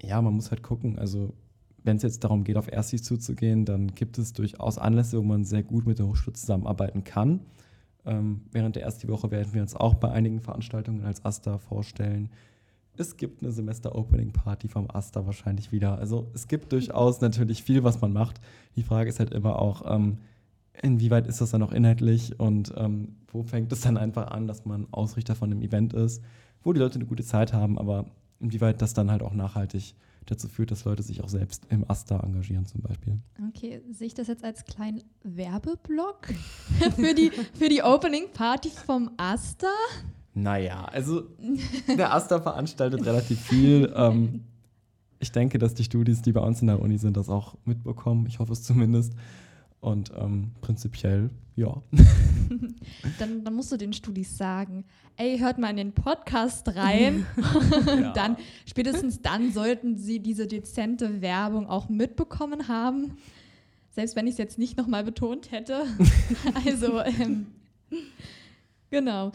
ja, man muss halt gucken, also wenn es jetzt darum geht, auf Erstis zuzugehen, dann gibt es durchaus Anlässe, wo man sehr gut mit der Hochschule zusammenarbeiten kann. Ähm, während der ersten Woche werden wir uns auch bei einigen Veranstaltungen als AStA vorstellen. Es gibt eine Semester-Opening-Party vom AStA wahrscheinlich wieder. Also es gibt durchaus natürlich viel, was man macht. Die Frage ist halt immer auch, ähm, inwieweit ist das dann auch inhaltlich und ähm, wo fängt es dann einfach an, dass man Ausrichter von einem Event ist, wo die Leute eine gute Zeit haben, aber inwieweit das dann halt auch nachhaltig dazu führt, dass Leute sich auch selbst im Asta engagieren zum Beispiel. Okay, sehe ich das jetzt als kleinen Werbeblock für, die, für die Opening Party vom Asta? Naja, also der Asta veranstaltet relativ viel. Ähm, ich denke, dass die Studis, die bei uns in der Uni sind, das auch mitbekommen. Ich hoffe es zumindest. Und ähm, prinzipiell, ja. dann, dann, musst du den Studis sagen, ey, hört mal in den Podcast rein. ja. dann, spätestens dann sollten sie diese dezente Werbung auch mitbekommen haben. Selbst wenn ich es jetzt nicht nochmal betont hätte. also, ähm, genau.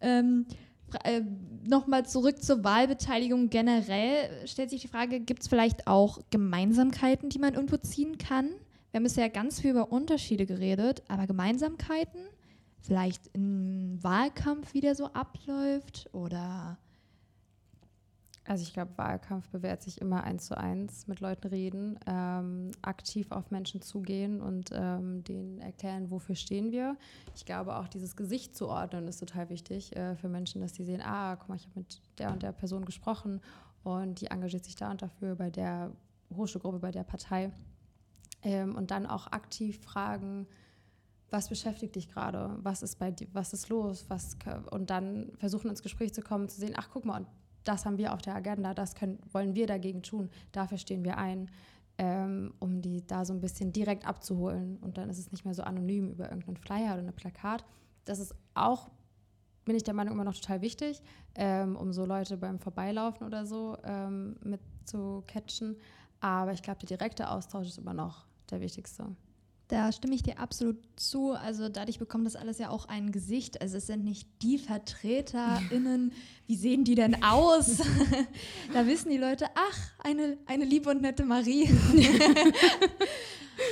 Ähm, äh, nochmal zurück zur Wahlbeteiligung generell stellt sich die Frage, gibt es vielleicht auch Gemeinsamkeiten, die man irgendwo ziehen kann? Wir haben bisher ganz viel über Unterschiede geredet, aber Gemeinsamkeiten, vielleicht im Wahlkampf, wie der so abläuft oder. Also ich glaube, Wahlkampf bewährt sich immer eins zu eins mit Leuten reden, ähm, aktiv auf Menschen zugehen und ähm, denen erklären, wofür stehen wir. Ich glaube auch dieses Gesicht zu ordnen ist total wichtig äh, für Menschen, dass die sehen, ah, guck mal, ich habe mit der und der Person gesprochen und die engagiert sich da und dafür bei der Hochschulgruppe, bei der Partei. Ähm, und dann auch aktiv fragen, was beschäftigt dich gerade? Was ist bei dir, was ist los? Was, und dann versuchen ins Gespräch zu kommen, zu sehen, ach guck mal, das haben wir auf der Agenda, das können, wollen wir dagegen tun, dafür stehen wir ein, ähm, um die da so ein bisschen direkt abzuholen. Und dann ist es nicht mehr so anonym über irgendeinen Flyer oder ein Plakat. Das ist auch, bin ich der Meinung, immer noch total wichtig, ähm, um so Leute beim Vorbeilaufen oder so ähm, mit zu catchen. Aber ich glaube, der direkte Austausch ist immer noch der wichtigste. Da stimme ich dir absolut zu. Also dadurch bekommt das alles ja auch ein Gesicht. Also es sind nicht die VertreterInnen, wie sehen die denn aus? da wissen die Leute, ach, eine, eine liebe und nette Marie.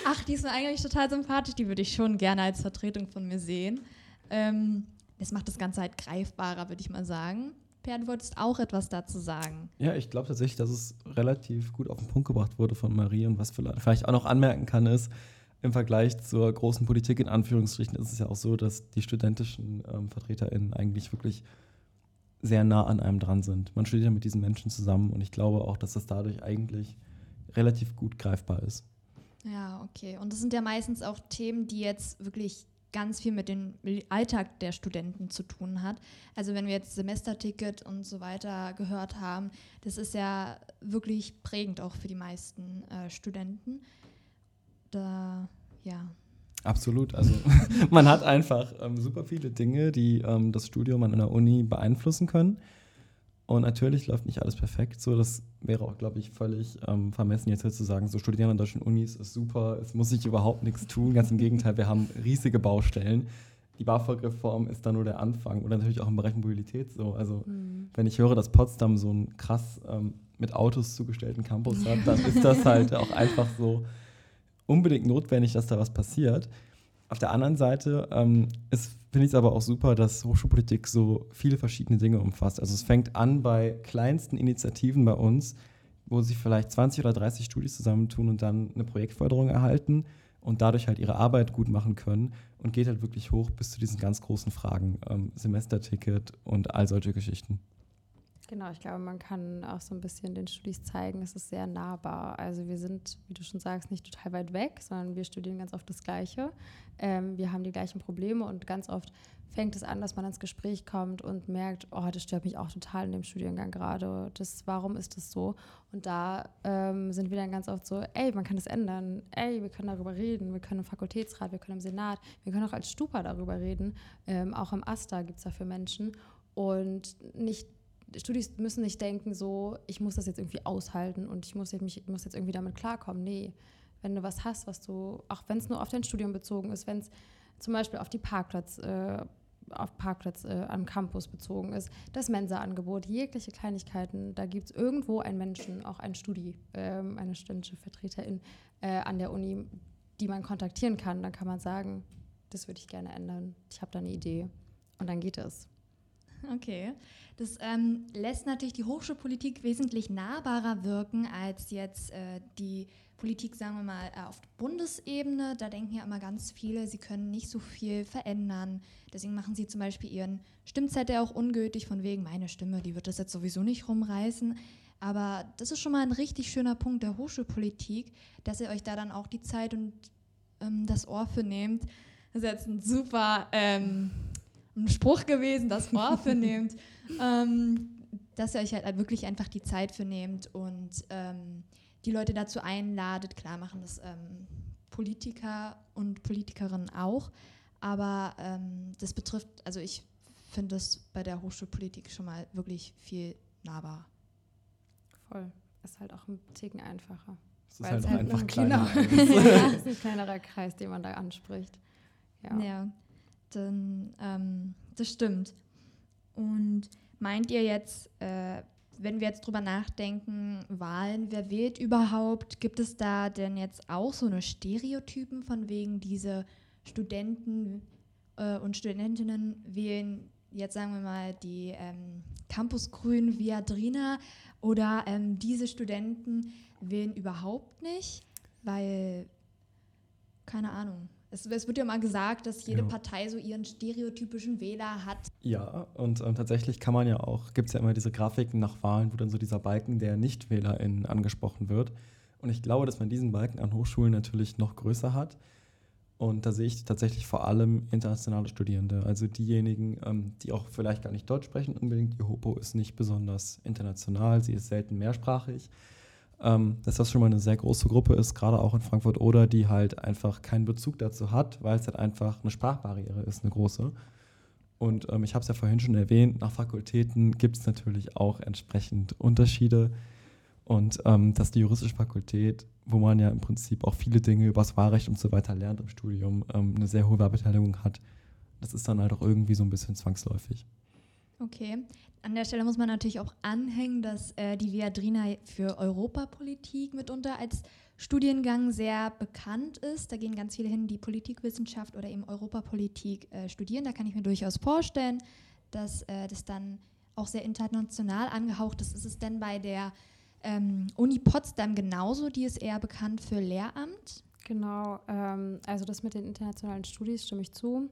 ach, die ist mir eigentlich total sympathisch, die würde ich schon gerne als Vertretung von mir sehen. Ähm, das macht das Ganze halt greifbarer, würde ich mal sagen. Per, du wolltest auch etwas dazu sagen. Ja, ich glaube tatsächlich, dass es relativ gut auf den Punkt gebracht wurde von Marie. Und was vielleicht auch noch anmerken kann, ist, im Vergleich zur großen Politik in Anführungsstrichen ist es ja auch so, dass die studentischen ähm, VertreterInnen eigentlich wirklich sehr nah an einem dran sind. Man studiert ja mit diesen Menschen zusammen und ich glaube auch, dass das dadurch eigentlich relativ gut greifbar ist. Ja, okay. Und das sind ja meistens auch Themen, die jetzt wirklich ganz viel mit dem Alltag der Studenten zu tun hat. Also wenn wir jetzt Semesterticket und so weiter gehört haben, das ist ja wirklich prägend auch für die meisten äh, Studenten. Da, ja. Absolut. Also man hat einfach ähm, super viele Dinge, die ähm, das Studium an einer Uni beeinflussen können. Und natürlich läuft nicht alles perfekt. So, das wäre auch, glaube ich, völlig ähm, vermessen, jetzt zu sagen, so studieren an deutschen Unis ist super, es muss sich überhaupt nichts tun. Ganz im Gegenteil, wir haben riesige Baustellen. Die BAföG-Reform ist da nur der Anfang. Oder natürlich auch im Bereich Mobilität so. Also, mhm. wenn ich höre, dass Potsdam so einen krass ähm, mit Autos zugestellten Campus hat, dann ist das halt auch einfach so unbedingt notwendig, dass da was passiert. Auf der anderen Seite ähm, finde ich es aber auch super, dass Hochschulpolitik so viele verschiedene Dinge umfasst. Also es fängt an bei kleinsten Initiativen bei uns, wo sich vielleicht 20 oder 30 Studis zusammentun und dann eine Projektförderung erhalten und dadurch halt ihre Arbeit gut machen können und geht halt wirklich hoch bis zu diesen ganz großen Fragen, ähm, Semesterticket und all solche Geschichten. Genau, ich glaube, man kann auch so ein bisschen den Studis zeigen, es ist sehr nahbar. Also wir sind, wie du schon sagst, nicht total weit weg, sondern wir studieren ganz oft das Gleiche. Ähm, wir haben die gleichen Probleme und ganz oft fängt es an, dass man ins Gespräch kommt und merkt, oh, das stört mich auch total in dem Studiengang gerade. Das, warum ist das so? Und da ähm, sind wir dann ganz oft so, ey, man kann das ändern. Ey, wir können darüber reden. Wir können im Fakultätsrat, wir können im Senat, wir können auch als Stupa darüber reden. Ähm, auch im AStA gibt es dafür Menschen. Und nicht Studis müssen nicht denken, so, ich muss das jetzt irgendwie aushalten und ich muss jetzt, mich, muss jetzt irgendwie damit klarkommen. Nee, wenn du was hast, was du, auch wenn es nur auf dein Studium bezogen ist, wenn es zum Beispiel auf die Parkplatz, äh, auf Parkplatz äh, am Campus bezogen ist, das Mensa-Angebot, jegliche Kleinigkeiten, da gibt es irgendwo einen Menschen, auch einen Studi, äh, eine studentische Vertreterin äh, an der Uni, die man kontaktieren kann. Dann kann man sagen, das würde ich gerne ändern, ich habe da eine Idee und dann geht es. Okay. Das ähm, lässt natürlich die Hochschulpolitik wesentlich nahbarer wirken als jetzt äh, die Politik, sagen wir mal, äh, auf Bundesebene. Da denken ja immer ganz viele, sie können nicht so viel verändern. Deswegen machen sie zum Beispiel ihren Stimmzettel auch ungültig, von wegen, meine Stimme, die wird das jetzt sowieso nicht rumreißen. Aber das ist schon mal ein richtig schöner Punkt der Hochschulpolitik, dass ihr euch da dann auch die Zeit und ähm, das Ohr für nehmt. Das ist jetzt ein super ähm, ein Spruch gewesen, das Ohr für nehmt, ähm, dass ihr euch halt wirklich einfach die Zeit für nehmt und ähm, die Leute dazu einladet. Klar machen das ähm, Politiker und Politikerinnen auch, aber ähm, das betrifft, also ich finde das bei der Hochschulpolitik schon mal wirklich viel nahbar. Voll. Ist halt auch ein Ticken einfacher. Es ist halt, halt einfach kleiner. Genau. ja, ist ein kleinerer Kreis, den man da anspricht. Ja. ja dann, ähm, das stimmt. Und meint ihr jetzt, äh, wenn wir jetzt drüber nachdenken, Wahlen, wer wählt überhaupt? Gibt es da denn jetzt auch so eine Stereotypen von wegen diese Studenten äh, und Studentinnen wählen jetzt sagen wir mal die ähm, Campusgrünen Viadrina oder ähm, diese Studenten wählen überhaupt nicht, weil keine Ahnung. Es, es, wird ja mal gesagt, dass jede ja. Partei so ihren stereotypischen Wähler hat. Ja, und ähm, tatsächlich kann man ja auch, gibt es ja immer diese Grafiken nach Wahlen, wo dann so dieser Balken der NichtwählerInnen angesprochen wird. Und ich glaube, dass man diesen Balken an Hochschulen natürlich noch größer hat. Und da sehe ich tatsächlich vor allem internationale Studierende, also diejenigen, ähm, die auch vielleicht gar nicht Deutsch sprechen unbedingt. Die Hopo ist nicht besonders international, sie ist selten mehrsprachig ähm, dass das schon mal eine sehr große Gruppe ist, gerade auch in Frankfurt oder die halt einfach keinen Bezug dazu hat, weil es halt einfach eine Sprachbarriere ist, eine große. Und ähm, ich habe es ja vorhin schon erwähnt, nach Fakultäten gibt es natürlich auch entsprechend Unterschiede. Und ähm, dass die juristische Fakultät, wo man ja im Prinzip auch viele Dinge über das Wahlrecht und so weiter lernt im Studium, ähm, eine sehr hohe Wahlbeteiligung hat, das ist dann halt auch irgendwie so ein bisschen zwangsläufig. Okay, an der Stelle muss man natürlich auch anhängen, dass äh, die Viadrina für Europapolitik mitunter als Studiengang sehr bekannt ist. Da gehen ganz viele hin, die Politikwissenschaft oder eben Europapolitik äh, studieren. Da kann ich mir durchaus vorstellen, dass äh, das dann auch sehr international angehaucht ist. Ist es denn bei der ähm, Uni Potsdam genauso? Die ist eher bekannt für Lehramt. Genau, ähm, also das mit den internationalen Studis stimme ich zu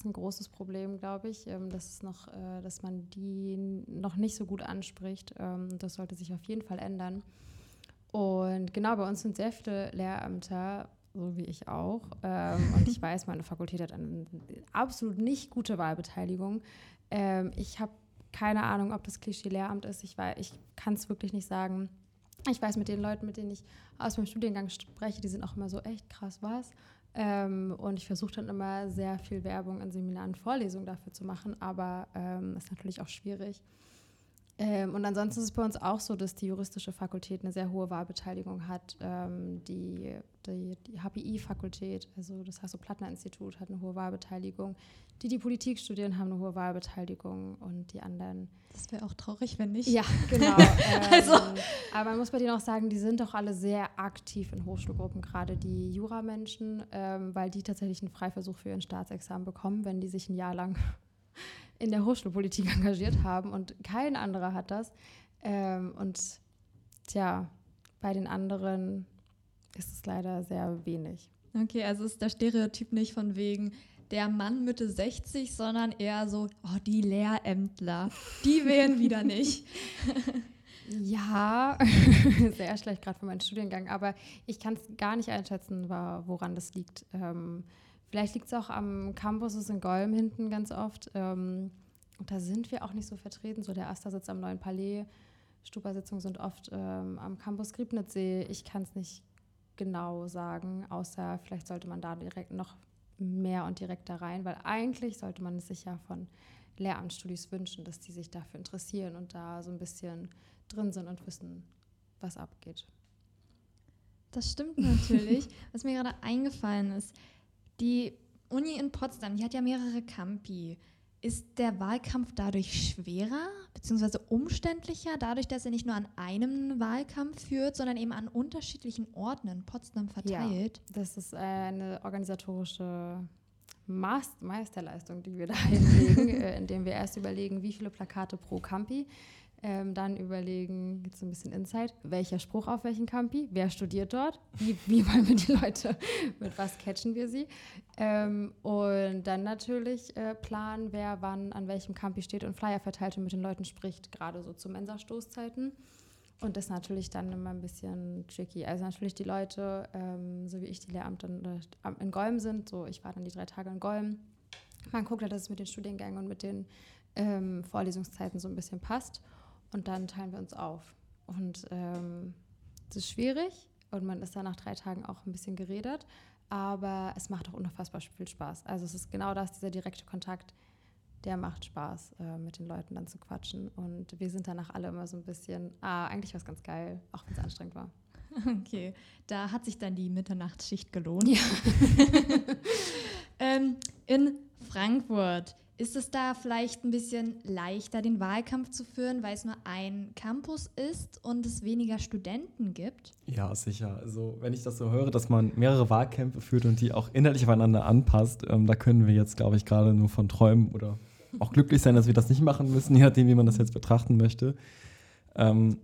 ist ein großes Problem, glaube ich, ähm, dass, noch, äh, dass man die noch nicht so gut anspricht. Ähm, das sollte sich auf jeden Fall ändern. Und genau, bei uns sind sehr viele Lehrämter so wie ich auch. Ähm, und ich weiß, meine Fakultät hat eine absolut nicht gute Wahlbeteiligung. Ich habe keine Ahnung, ob das Klischee Lehramt ist. Ich, ich kann es wirklich nicht sagen. Ich weiß, mit den Leuten, mit denen ich aus meinem Studiengang spreche, die sind auch immer so echt krass was. Ähm, und ich versuche dann immer sehr viel Werbung in Seminaren, Vorlesungen dafür zu machen, aber ähm, ist natürlich auch schwierig. Ähm, und ansonsten ist es bei uns auch so, dass die juristische Fakultät eine sehr hohe Wahlbeteiligung hat. Ähm, die, die, die HPI-Fakultät, also das Hasso-Plattner-Institut, hat eine hohe Wahlbeteiligung. Die, die Politik studieren, haben eine hohe Wahlbeteiligung und die anderen. Das wäre auch traurig, wenn nicht. Ja, genau. ähm, also. Aber man muss bei denen auch sagen, die sind doch alle sehr aktiv in Hochschulgruppen, gerade die Juramenschen, ähm, weil die tatsächlich einen Freiversuch für ihren Staatsexamen bekommen, wenn die sich ein Jahr lang in der Hochschulpolitik engagiert haben und kein anderer hat das. Ähm, und tja, bei den anderen ist es leider sehr wenig. Okay, also ist der Stereotyp nicht von wegen der Mann Mitte 60, sondern eher so, oh, die Lehrämtler, die wählen wieder nicht. Ja, sehr schlecht gerade für meinen Studiengang, aber ich kann es gar nicht einschätzen, woran das liegt. Ähm, Vielleicht liegt es auch am Campus in Golm hinten ganz oft. Ähm, und da sind wir auch nicht so vertreten. So der Asta sitzt am Neuen Palais. Stupa-Sitzungen sind oft ähm, am Campus Griebnitzsee. Ich kann es nicht genau sagen, außer vielleicht sollte man da direkt noch mehr und direkter rein, weil eigentlich sollte man es sich ja von Lehramtsstudis wünschen, dass die sich dafür interessieren und da so ein bisschen drin sind und wissen, was abgeht. Das stimmt natürlich. was mir gerade eingefallen ist, die Uni in Potsdam, die hat ja mehrere Campi. Ist der Wahlkampf dadurch schwerer bzw. umständlicher, dadurch, dass er nicht nur an einem Wahlkampf führt, sondern eben an unterschiedlichen Orten in Potsdam verteilt? Ja, das ist eine organisatorische Meisterleistung, die wir da hinlegen, äh, indem wir erst überlegen, wie viele Plakate pro Campi ähm, dann überlegen, jetzt ein bisschen Insight, welcher Spruch auf welchen Campi, wer studiert dort, wie, wie wollen wir die Leute, mit was catchen wir sie. Ähm, und dann natürlich äh, planen, wer wann an welchem Campi steht und Flyer verteilt und mit den Leuten spricht, gerade so zu Mensa-Stoßzeiten. Und das ist natürlich dann immer ein bisschen tricky. Also natürlich die Leute, ähm, so wie ich die Lehramten äh, in Golm sind, so ich war dann die drei Tage in Golm. Man guckt halt, dass es mit den Studiengängen und mit den ähm, Vorlesungszeiten so ein bisschen passt. Und dann teilen wir uns auf. Und ähm, das ist schwierig und man ist dann nach drei Tagen auch ein bisschen geredet, aber es macht auch unfassbar viel Spaß. Also es ist genau das, dieser direkte Kontakt, der macht Spaß, äh, mit den Leuten dann zu quatschen. Und wir sind danach alle immer so ein bisschen, ah, eigentlich war es ganz geil, auch wenn es anstrengend war. Okay, da hat sich dann die Mitternachtsschicht gelohnt. Ja. ähm, in Frankfurt ist es da vielleicht ein bisschen leichter, den Wahlkampf zu führen, weil es nur ein Campus ist und es weniger Studenten gibt? Ja, sicher. Also wenn ich das so höre, dass man mehrere Wahlkämpfe führt und die auch inhaltlich aufeinander anpasst, ähm, da können wir jetzt, glaube ich, gerade nur von träumen oder auch glücklich sein, dass wir das nicht machen müssen, je nachdem, wie man das jetzt betrachten möchte. Ähm,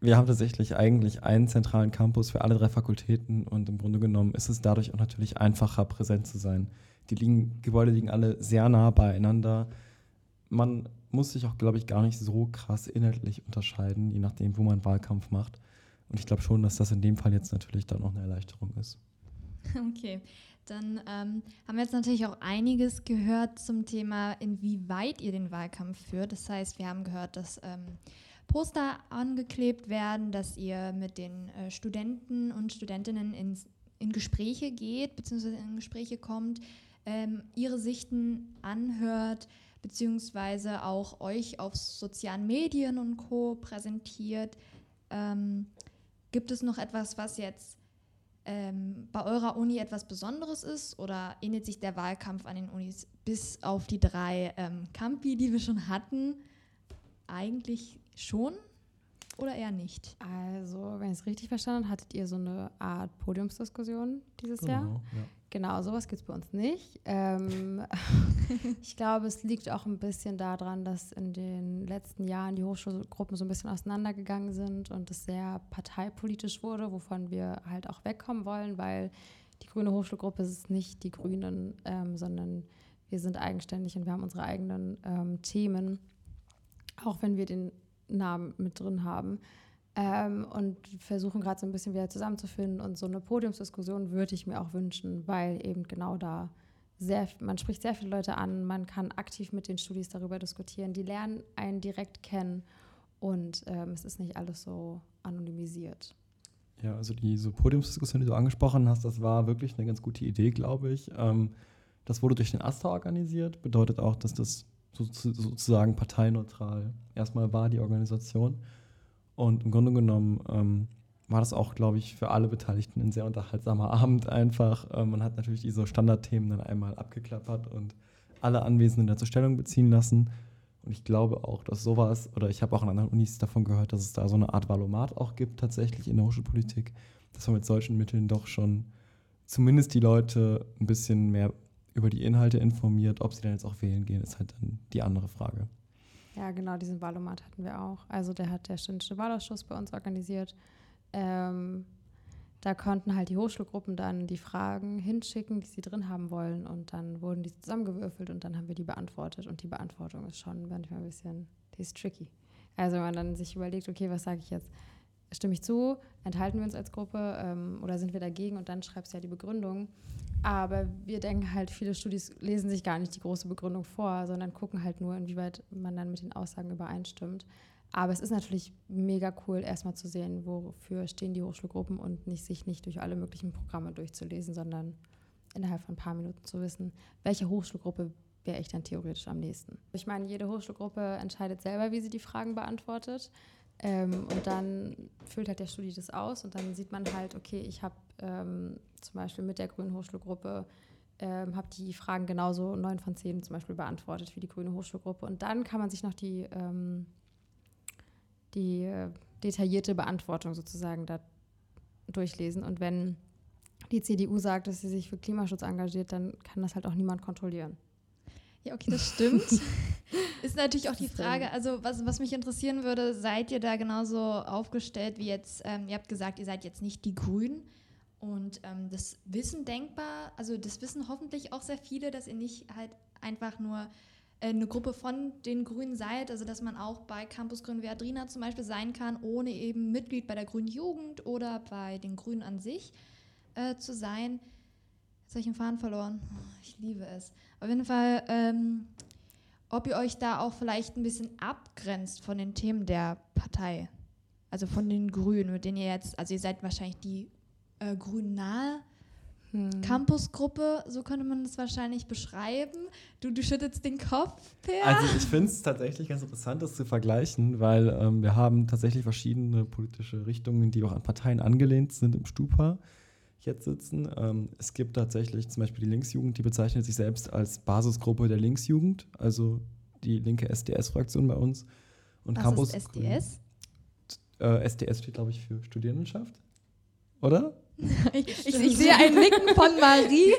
wir haben tatsächlich eigentlich einen zentralen Campus für alle drei Fakultäten und im Grunde genommen ist es dadurch auch natürlich einfacher, präsent zu sein. Die liegen, Gebäude liegen alle sehr nah beieinander. Man muss sich auch, glaube ich, gar nicht so krass inhaltlich unterscheiden, je nachdem, wo man Wahlkampf macht. Und ich glaube schon, dass das in dem Fall jetzt natürlich dann auch eine Erleichterung ist. Okay, dann ähm, haben wir jetzt natürlich auch einiges gehört zum Thema, inwieweit ihr den Wahlkampf führt. Das heißt, wir haben gehört, dass ähm, Poster angeklebt werden, dass ihr mit den äh, Studenten und Studentinnen ins, in Gespräche geht, beziehungsweise in Gespräche kommt, ähm, ihre Sichten anhört, beziehungsweise auch euch auf sozialen Medien und Co. präsentiert. Ähm, gibt es noch etwas, was jetzt ähm, bei eurer Uni etwas Besonderes ist oder ähnelt sich der Wahlkampf an den Unis bis auf die drei ähm, Campi, die wir schon hatten, eigentlich schon oder eher nicht? Also, wenn ich es richtig verstanden habe, hattet ihr so eine Art Podiumsdiskussion dieses genau, Jahr? Ja. Genau, sowas gibt es bei uns nicht. Ähm, ich glaube, es liegt auch ein bisschen daran, dass in den letzten Jahren die Hochschulgruppen so ein bisschen auseinandergegangen sind und es sehr parteipolitisch wurde, wovon wir halt auch wegkommen wollen, weil die Grüne Hochschulgruppe ist nicht die Grünen, ähm, sondern wir sind eigenständig und wir haben unsere eigenen ähm, Themen, auch wenn wir den Namen mit drin haben. Ähm, und versuchen gerade so ein bisschen wieder zusammenzufinden. Und so eine Podiumsdiskussion würde ich mir auch wünschen, weil eben genau da sehr, man spricht sehr viele Leute an, man kann aktiv mit den Studis darüber diskutieren, die lernen einen direkt kennen und ähm, es ist nicht alles so anonymisiert. Ja, also diese Podiumsdiskussion, die du angesprochen hast, das war wirklich eine ganz gute Idee, glaube ich. Ähm, das wurde durch den AStA organisiert, bedeutet auch, dass das sozusagen parteineutral erstmal war, die Organisation. Und im Grunde genommen ähm, war das auch, glaube ich, für alle Beteiligten ein sehr unterhaltsamer Abend einfach. Ähm, man hat natürlich diese Standardthemen dann einmal abgeklappert und alle Anwesenden dazu Stellung beziehen lassen. Und ich glaube auch, dass sowas, oder ich habe auch an anderen Unis davon gehört, dass es da so eine Art Valomat auch gibt, tatsächlich in der Hochschulpolitik, dass man mit solchen Mitteln doch schon zumindest die Leute ein bisschen mehr über die Inhalte informiert. Ob sie dann jetzt auch wählen gehen, ist halt dann die andere Frage. Ja, genau, diesen Valomat hatten wir auch. Also der hat der Ständische Wahlausschuss bei uns organisiert. Ähm, da konnten halt die Hochschulgruppen dann die Fragen hinschicken, die sie drin haben wollen. Und dann wurden die zusammengewürfelt und dann haben wir die beantwortet. Und die Beantwortung ist schon manchmal ein bisschen, die ist tricky. Also wenn man dann sich überlegt, okay, was sage ich jetzt? Stimme ich zu? Enthalten wir uns als Gruppe ähm, oder sind wir dagegen? Und dann schreibst du ja die Begründung. Aber wir denken halt, viele Studis lesen sich gar nicht die große Begründung vor, sondern gucken halt nur, inwieweit man dann mit den Aussagen übereinstimmt. Aber es ist natürlich mega cool, erstmal zu sehen, wofür stehen die Hochschulgruppen und nicht sich nicht durch alle möglichen Programme durchzulesen, sondern innerhalb von ein paar Minuten zu wissen, welche Hochschulgruppe wäre ich dann theoretisch am nächsten. Ich meine, jede Hochschulgruppe entscheidet selber, wie sie die Fragen beantwortet. Ähm, und dann füllt halt der Studi das aus und dann sieht man halt, okay, ich habe ähm, zum Beispiel mit der Grünen Hochschulgruppe ähm, habe die Fragen genauso neun von zehn zum Beispiel beantwortet wie die Grüne Hochschulgruppe. Und dann kann man sich noch die ähm, die äh, detaillierte Beantwortung sozusagen da durchlesen. Und wenn die CDU sagt, dass sie sich für Klimaschutz engagiert, dann kann das halt auch niemand kontrollieren. Ja, okay, das stimmt. ist natürlich auch die Frage, also was, was mich interessieren würde, seid ihr da genauso aufgestellt wie jetzt, ähm, ihr habt gesagt, ihr seid jetzt nicht die Grünen und ähm, das wissen denkbar, also das wissen hoffentlich auch sehr viele, dass ihr nicht halt einfach nur äh, eine Gruppe von den Grünen seid, also dass man auch bei Campus Grün Viadrina zum Beispiel sein kann, ohne eben Mitglied bei der Grünen Jugend oder bei den Grünen an sich äh, zu sein. Jetzt habe ich den Faden verloren. Ich liebe es. Auf jeden Fall, ähm, ob ihr euch da auch vielleicht ein bisschen abgrenzt von den Themen der Partei. Also von den Grünen, mit denen ihr jetzt, also ihr seid wahrscheinlich die äh, Grünen nahe hm. Campusgruppe, so könnte man das wahrscheinlich beschreiben. Du, du schüttelst den Kopf, Per. Also ich finde es tatsächlich ganz interessant, das zu vergleichen, weil ähm, wir haben tatsächlich verschiedene politische Richtungen, die auch an Parteien angelehnt sind im Stupa jetzt sitzen. Ähm, es gibt tatsächlich zum Beispiel die Linksjugend, die bezeichnet sich selbst als Basisgruppe der Linksjugend, also die linke SDS-Fraktion bei uns. Und Was Campus ist SDS? Äh, SDS steht, glaube ich, für Studierendenschaft. Oder? ich, ich, ich, sehe ein Nicken von Marie.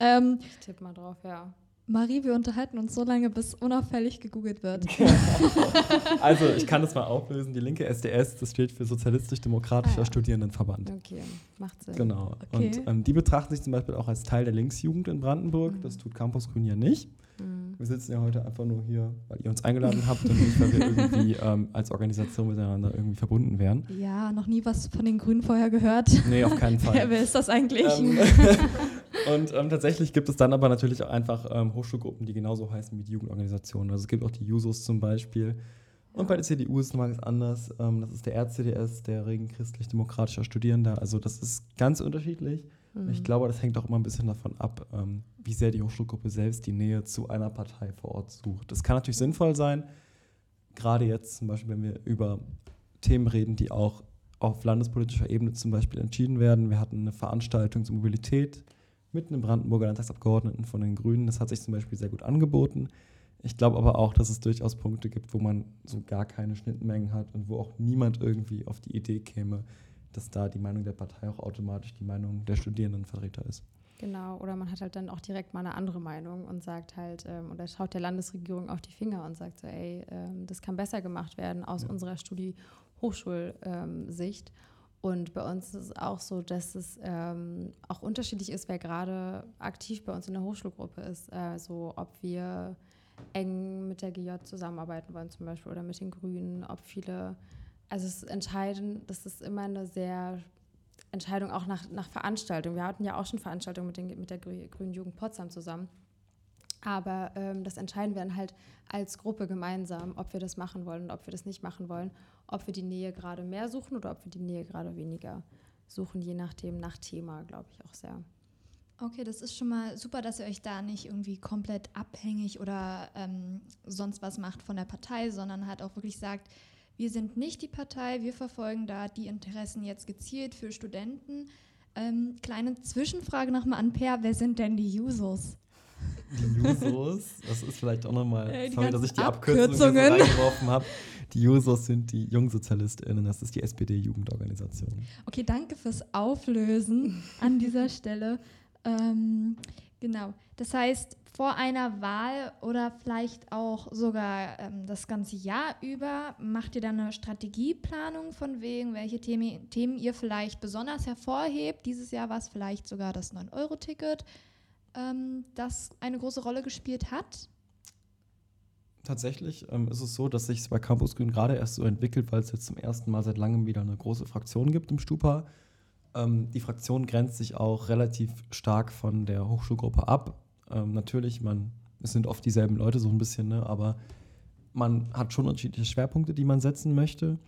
ähm, ich tippe mal drauf, ja. Marie, wir unterhalten uns so lange, bis unauffällig gegoogelt wird. also, ich kann das mal auflösen. Die linke SDS, das steht für Sozialistisch-Demokratischer ah, ja. Studierendenverband. Okay, macht Sinn. Genau. Okay. Und ähm, die betrachten sich zum Beispiel auch als Teil der Linksjugend in Brandenburg. Mhm. Das tut Campus Grün ja nicht. Mhm. Wir sitzen ja heute einfach nur hier, weil ihr uns eingeladen habt und nicht, weil wir irgendwie ähm, als Organisation miteinander irgendwie verbunden wären. Ja, noch nie was von den Grünen vorher gehört. Nee, auf keinen Fall. Wer ist das eigentlich? Ähm, und ähm, tatsächlich gibt es dann aber natürlich auch einfach ähm, Hochschulgruppen, die genauso heißen wie die Jugendorganisationen. Also es gibt auch die Jusos zum Beispiel. Und bei der CDU ist es mal ganz anders. Ähm, das ist der RCDS, der Regen christlich-demokratischer Studierender. Also das ist ganz unterschiedlich. Mhm. Ich glaube, das hängt auch immer ein bisschen davon ab, ähm, wie sehr die Hochschulgruppe selbst die Nähe zu einer Partei vor Ort sucht. Das kann natürlich sinnvoll sein, gerade jetzt zum Beispiel, wenn wir über Themen reden, die auch auf landespolitischer Ebene zum Beispiel entschieden werden. Wir hatten eine Veranstaltung zur Mobilität mit einem Brandenburger Landtagsabgeordneten von den Grünen. Das hat sich zum Beispiel sehr gut angeboten. Ich glaube aber auch, dass es durchaus Punkte gibt, wo man so gar keine Schnittmengen hat und wo auch niemand irgendwie auf die Idee käme, dass da die Meinung der Partei auch automatisch die Meinung der Studierendenvertreter ist. Genau, oder man hat halt dann auch direkt mal eine andere Meinung und sagt halt, ähm, oder schaut der Landesregierung auf die Finger und sagt so, ey, ähm, das kann besser gemacht werden aus ja. unserer Studie-Hochschulsicht. Ähm, und bei uns ist es auch so, dass es ähm, auch unterschiedlich ist, wer gerade aktiv bei uns in der Hochschulgruppe ist. Also ob wir eng mit der GJ zusammenarbeiten wollen zum Beispiel oder mit den Grünen, ob viele, also es ist entscheidend, das ist immer eine sehr Entscheidung auch nach, nach Veranstaltung. Wir hatten ja auch schon Veranstaltungen mit, den, mit der Grünen Jugend Potsdam zusammen. Aber ähm, das entscheiden wir dann halt als Gruppe gemeinsam, ob wir das machen wollen und ob wir das nicht machen wollen, ob wir die Nähe gerade mehr suchen oder ob wir die Nähe gerade weniger suchen, je nachdem, nach Thema, glaube ich auch sehr. Okay, das ist schon mal super, dass ihr euch da nicht irgendwie komplett abhängig oder ähm, sonst was macht von der Partei, sondern halt auch wirklich sagt, wir sind nicht die Partei, wir verfolgen da die Interessen jetzt gezielt für Studenten. Ähm, kleine Zwischenfrage nochmal an Per, wer sind denn die Jusos? Die Jusos, das ist vielleicht auch nochmal, äh, sorry, dass ich die Abkürzungen reingeworfen habe. Die Jusos sind die JungsozialistInnen, das ist die SPD-Jugendorganisation. Okay, danke fürs Auflösen an dieser Stelle. Ähm, genau. Das heißt, vor einer Wahl oder vielleicht auch sogar ähm, das ganze Jahr über macht ihr dann eine Strategieplanung von wegen, welche Themen, Themen ihr vielleicht besonders hervorhebt. Dieses Jahr war es vielleicht sogar das 9-Euro-Ticket, ähm, das eine große Rolle gespielt hat. Tatsächlich ähm, ist es so, dass sich es bei Campus Grün gerade erst so entwickelt, weil es jetzt zum ersten Mal seit langem wieder eine große Fraktion gibt im Stupa. Ähm, die Fraktion grenzt sich auch relativ stark von der Hochschulgruppe ab. Ähm, natürlich, man, es sind oft dieselben Leute so ein bisschen, ne, aber man hat schon unterschiedliche Schwerpunkte, die man setzen möchte.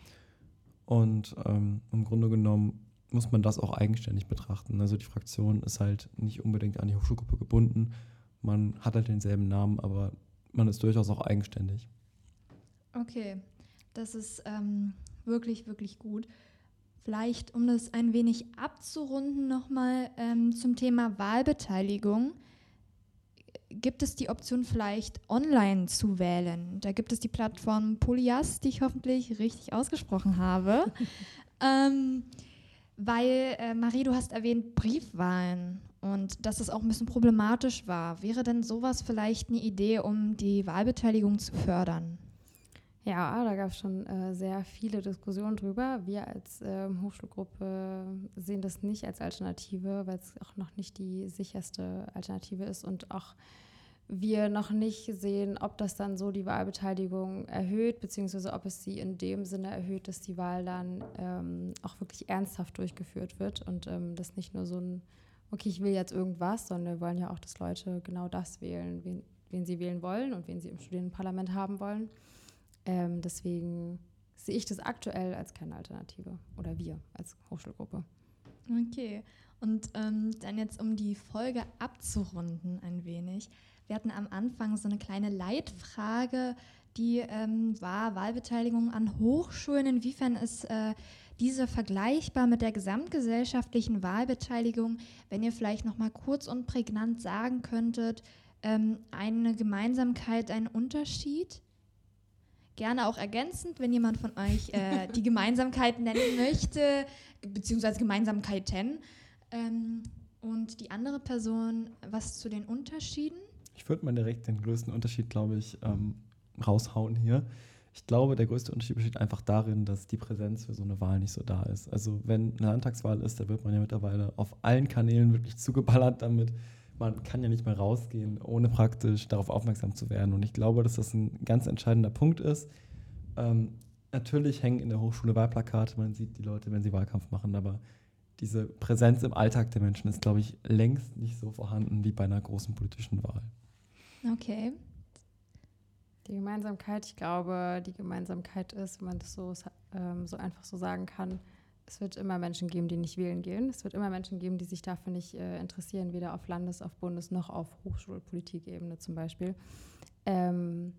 Und ähm, im Grunde genommen muss man das auch eigenständig betrachten. Also die Fraktion ist halt nicht unbedingt an die Hochschulgruppe gebunden. Man hat halt denselben Namen, aber man ist durchaus auch eigenständig. Okay, das ist ähm, wirklich, wirklich gut. Vielleicht, um das ein wenig abzurunden, nochmal ähm, zum Thema Wahlbeteiligung. Gibt es die Option vielleicht online zu wählen? Da gibt es die Plattform Polias, die ich hoffentlich richtig ausgesprochen habe. ähm, weil, äh, Marie, du hast erwähnt Briefwahlen und dass es auch ein bisschen problematisch war. Wäre denn sowas vielleicht eine Idee, um die Wahlbeteiligung zu fördern? Ja, da gab es schon äh, sehr viele Diskussionen drüber. Wir als äh, Hochschulgruppe sehen das nicht als Alternative, weil es auch noch nicht die sicherste Alternative ist und auch wir noch nicht sehen, ob das dann so die Wahlbeteiligung erhöht, beziehungsweise ob es sie in dem Sinne erhöht, dass die Wahl dann ähm, auch wirklich ernsthaft durchgeführt wird und ähm, das nicht nur so ein, okay, ich will jetzt irgendwas, sondern wir wollen ja auch, dass Leute genau das wählen, wen, wen sie wählen wollen und wen sie im Studierendenparlament haben wollen. Ähm, deswegen sehe ich das aktuell als keine Alternative oder wir als Hochschulgruppe. Okay, und ähm, dann jetzt, um die Folge abzurunden ein wenig. Wir hatten am Anfang so eine kleine Leitfrage, die ähm, war Wahlbeteiligung an Hochschulen. Inwiefern ist äh, diese vergleichbar mit der gesamtgesellschaftlichen Wahlbeteiligung? Wenn ihr vielleicht noch mal kurz und prägnant sagen könntet, ähm, eine Gemeinsamkeit, ein Unterschied? Gerne auch ergänzend, wenn jemand von euch äh, die Gemeinsamkeit nennen möchte, beziehungsweise Gemeinsamkeiten. Ähm, und die andere Person, was zu den Unterschieden? Ich würde mal direkt den größten Unterschied, glaube ich, ähm, raushauen hier. Ich glaube, der größte Unterschied besteht einfach darin, dass die Präsenz für so eine Wahl nicht so da ist. Also wenn eine Landtagswahl ist, da wird man ja mittlerweile auf allen Kanälen wirklich zugeballert damit man kann ja nicht mehr rausgehen, ohne praktisch darauf aufmerksam zu werden. Und ich glaube, dass das ein ganz entscheidender Punkt ist. Ähm, natürlich hängen in der Hochschule Wahlplakate, man sieht die Leute, wenn sie Wahlkampf machen, aber diese Präsenz im Alltag der Menschen ist, glaube ich, längst nicht so vorhanden wie bei einer großen politischen Wahl. Okay. Die Gemeinsamkeit, ich glaube, die Gemeinsamkeit ist, wenn man das so, ähm, so einfach so sagen kann, es wird immer Menschen geben, die nicht wählen gehen. Es wird immer Menschen geben, die sich dafür nicht äh, interessieren, weder auf Landes-, auf Bundes- noch auf Hochschulpolitikebene zum Beispiel. Ähm,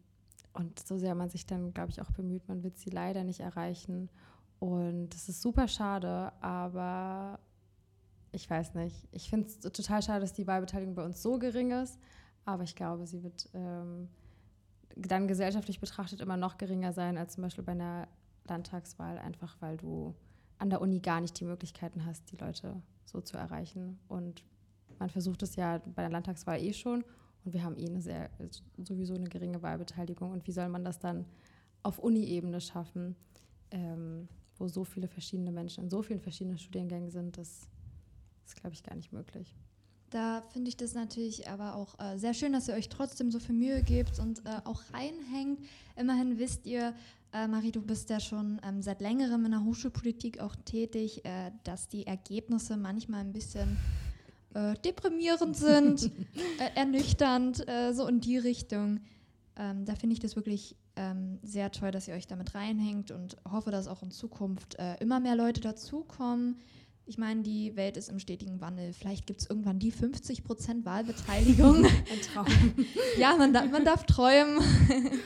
und so sehr man sich dann, glaube ich, auch bemüht, man wird sie leider nicht erreichen. Und es ist super schade, aber ich weiß nicht. Ich finde es total schade, dass die Wahlbeteiligung bei uns so gering ist. Aber ich glaube, sie wird ähm, dann gesellschaftlich betrachtet immer noch geringer sein als zum Beispiel bei einer Landtagswahl, einfach weil du an der Uni gar nicht die Möglichkeiten hast, die Leute so zu erreichen. Und man versucht es ja bei der Landtagswahl eh schon und wir haben eh eine sehr, sowieso eine geringe Wahlbeteiligung. Und wie soll man das dann auf Uni-Ebene schaffen, ähm, wo so viele verschiedene Menschen in so vielen verschiedenen Studiengängen sind, das ist, glaube ich, gar nicht möglich. Da finde ich das natürlich aber auch äh, sehr schön, dass ihr euch trotzdem so viel Mühe gebt und äh, auch reinhängt. Immerhin wisst ihr, äh, Marie, du bist ja schon ähm, seit längerem in der Hochschulpolitik auch tätig, äh, dass die Ergebnisse manchmal ein bisschen äh, deprimierend sind, äh, ernüchternd, so in die Richtung. Ähm, da finde ich das wirklich ähm, sehr toll, dass ihr euch damit reinhängt und hoffe, dass auch in Zukunft immer mehr Leute dazukommen ich meine, die Welt ist im stetigen Wandel. Vielleicht gibt es irgendwann die 50 Prozent Wahlbeteiligung. Ein Traum. ja, man, darf, man darf träumen.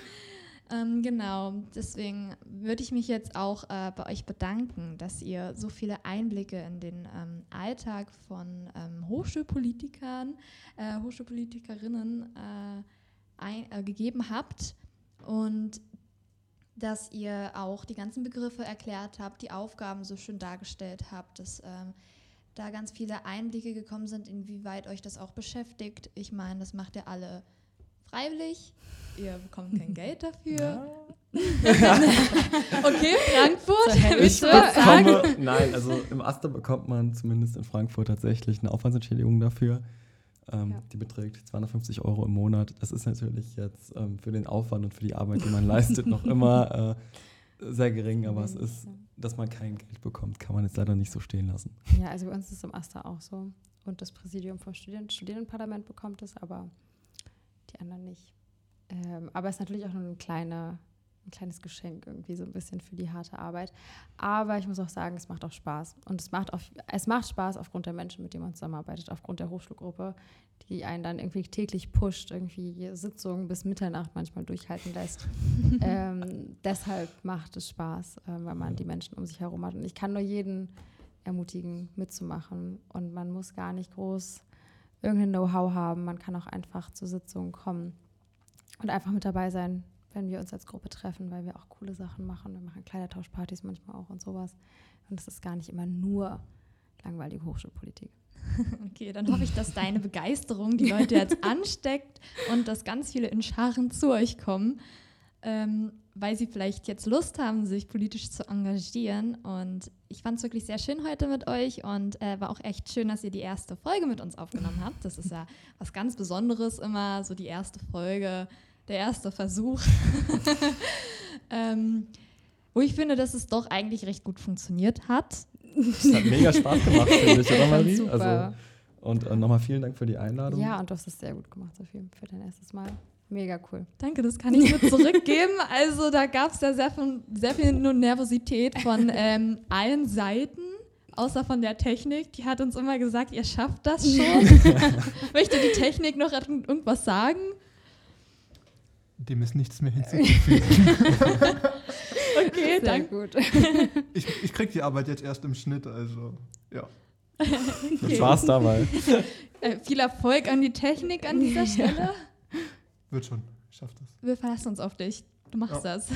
ähm, genau, deswegen würde ich mich jetzt auch äh, bei euch bedanken, dass ihr so viele Einblicke in den ähm, Alltag von ähm, Hochschulpolitikern, äh, Hochschulpolitikerinnen äh, ein, äh, gegeben habt. Und dass ihr auch die ganzen Begriffe erklärt habt, die Aufgaben so schön dargestellt habt, dass ähm, da ganz viele Einblicke gekommen sind, inwieweit euch das auch beschäftigt. Ich meine, das macht ihr alle freiwillig. Ihr bekommt kein Geld dafür. Ja. okay, Frankfurt. Ich bekomme, nein, also im Aster bekommt man zumindest in Frankfurt tatsächlich eine Aufwandsentschädigung dafür. Ähm, ja. Die beträgt 250 Euro im Monat. Das ist natürlich jetzt ähm, für den Aufwand und für die Arbeit, die man leistet, noch immer äh, sehr gering, aber es ist, dass man kein Geld bekommt, kann man jetzt leider nicht so stehen lassen. Ja, also bei uns ist es im Aster auch so. Und das Präsidium vom Studien Studierendenparlament bekommt es, aber die anderen nicht. Ähm, aber es ist natürlich auch nur eine kleine ein kleines Geschenk irgendwie so ein bisschen für die harte Arbeit. Aber ich muss auch sagen, es macht auch Spaß. Und es macht, auf, es macht Spaß aufgrund der Menschen, mit denen man zusammenarbeitet, aufgrund der Hochschulgruppe, die einen dann irgendwie täglich pusht, irgendwie Sitzungen bis Mitternacht manchmal durchhalten lässt. ähm, deshalb macht es Spaß, äh, weil man die Menschen um sich herum hat. Und ich kann nur jeden ermutigen, mitzumachen. Und man muss gar nicht groß irgendein Know-how haben. Man kann auch einfach zur Sitzung kommen und einfach mit dabei sein, wenn wir uns als Gruppe treffen, weil wir auch coole Sachen machen. Wir machen Kleidertauschpartys manchmal auch und sowas. Und es ist gar nicht immer nur langweilige Hochschulpolitik. Okay, dann hoffe ich, dass deine Begeisterung die Leute jetzt ansteckt und dass ganz viele in Scharen zu euch kommen, ähm, weil sie vielleicht jetzt Lust haben, sich politisch zu engagieren. Und ich fand es wirklich sehr schön heute mit euch und äh, war auch echt schön, dass ihr die erste Folge mit uns aufgenommen habt. Das ist ja was ganz Besonderes immer, so die erste Folge der erste Versuch. ähm, wo ich finde, dass es doch eigentlich recht gut funktioniert hat. Es hat mega Spaß gemacht, finde ich, oder Marie? Super. Also, und äh, nochmal vielen Dank für die Einladung. Ja, und du hast es sehr gut gemacht, Sophie, für dein erstes Mal. Mega cool. Danke, das kann ich nur zurückgeben. Also da gab es ja sehr, von, sehr viel Nervosität von ähm, allen Seiten, außer von der Technik. Die hat uns immer gesagt, ihr schafft das schon. Möchte die Technik noch irgendwas sagen? Dem ist nichts mehr hinzuzufügen. okay, danke. gut. Ich, ich krieg die Arbeit jetzt erst im Schnitt, also ja. Okay. Spaß dabei. Äh, viel Erfolg an die Technik an dieser Stelle. Wird schon, ich schaff das. Wir verlassen uns auf dich. Du machst ja. das.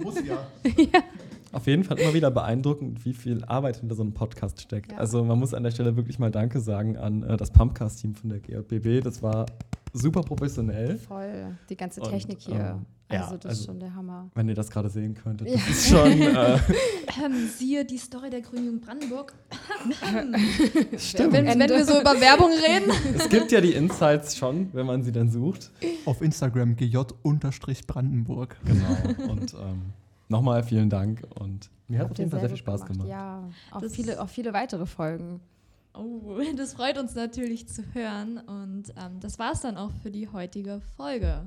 Muss ja. ja. Auf jeden Fall immer wieder beeindruckend, wie viel Arbeit hinter so einem Podcast steckt. Ja. Also man muss an der Stelle wirklich mal Danke sagen an äh, das Pumpcast-Team von der GJBB. Das war super professionell. Voll. Die ganze Technik Und, hier. Ähm, also, das also, ist schon der Hammer. Wenn ihr das gerade sehen könntet, das ist schon. Äh ähm, siehe die Story der Grünen Brandenburg. Stimmt. Wenn, wenn, wir so über Werbung reden. Es gibt ja die Insights schon, wenn man sie dann sucht. Auf Instagram gj-brandenburg. Genau. Und ähm, nochmal vielen Dank. Und mir hat auf jeden Fall sehr viel Spaß gemacht. gemacht. Ja, auch viele, auch viele weitere Folgen. Oh, das freut uns natürlich zu hören. Und ähm, das war es dann auch für die heutige Folge.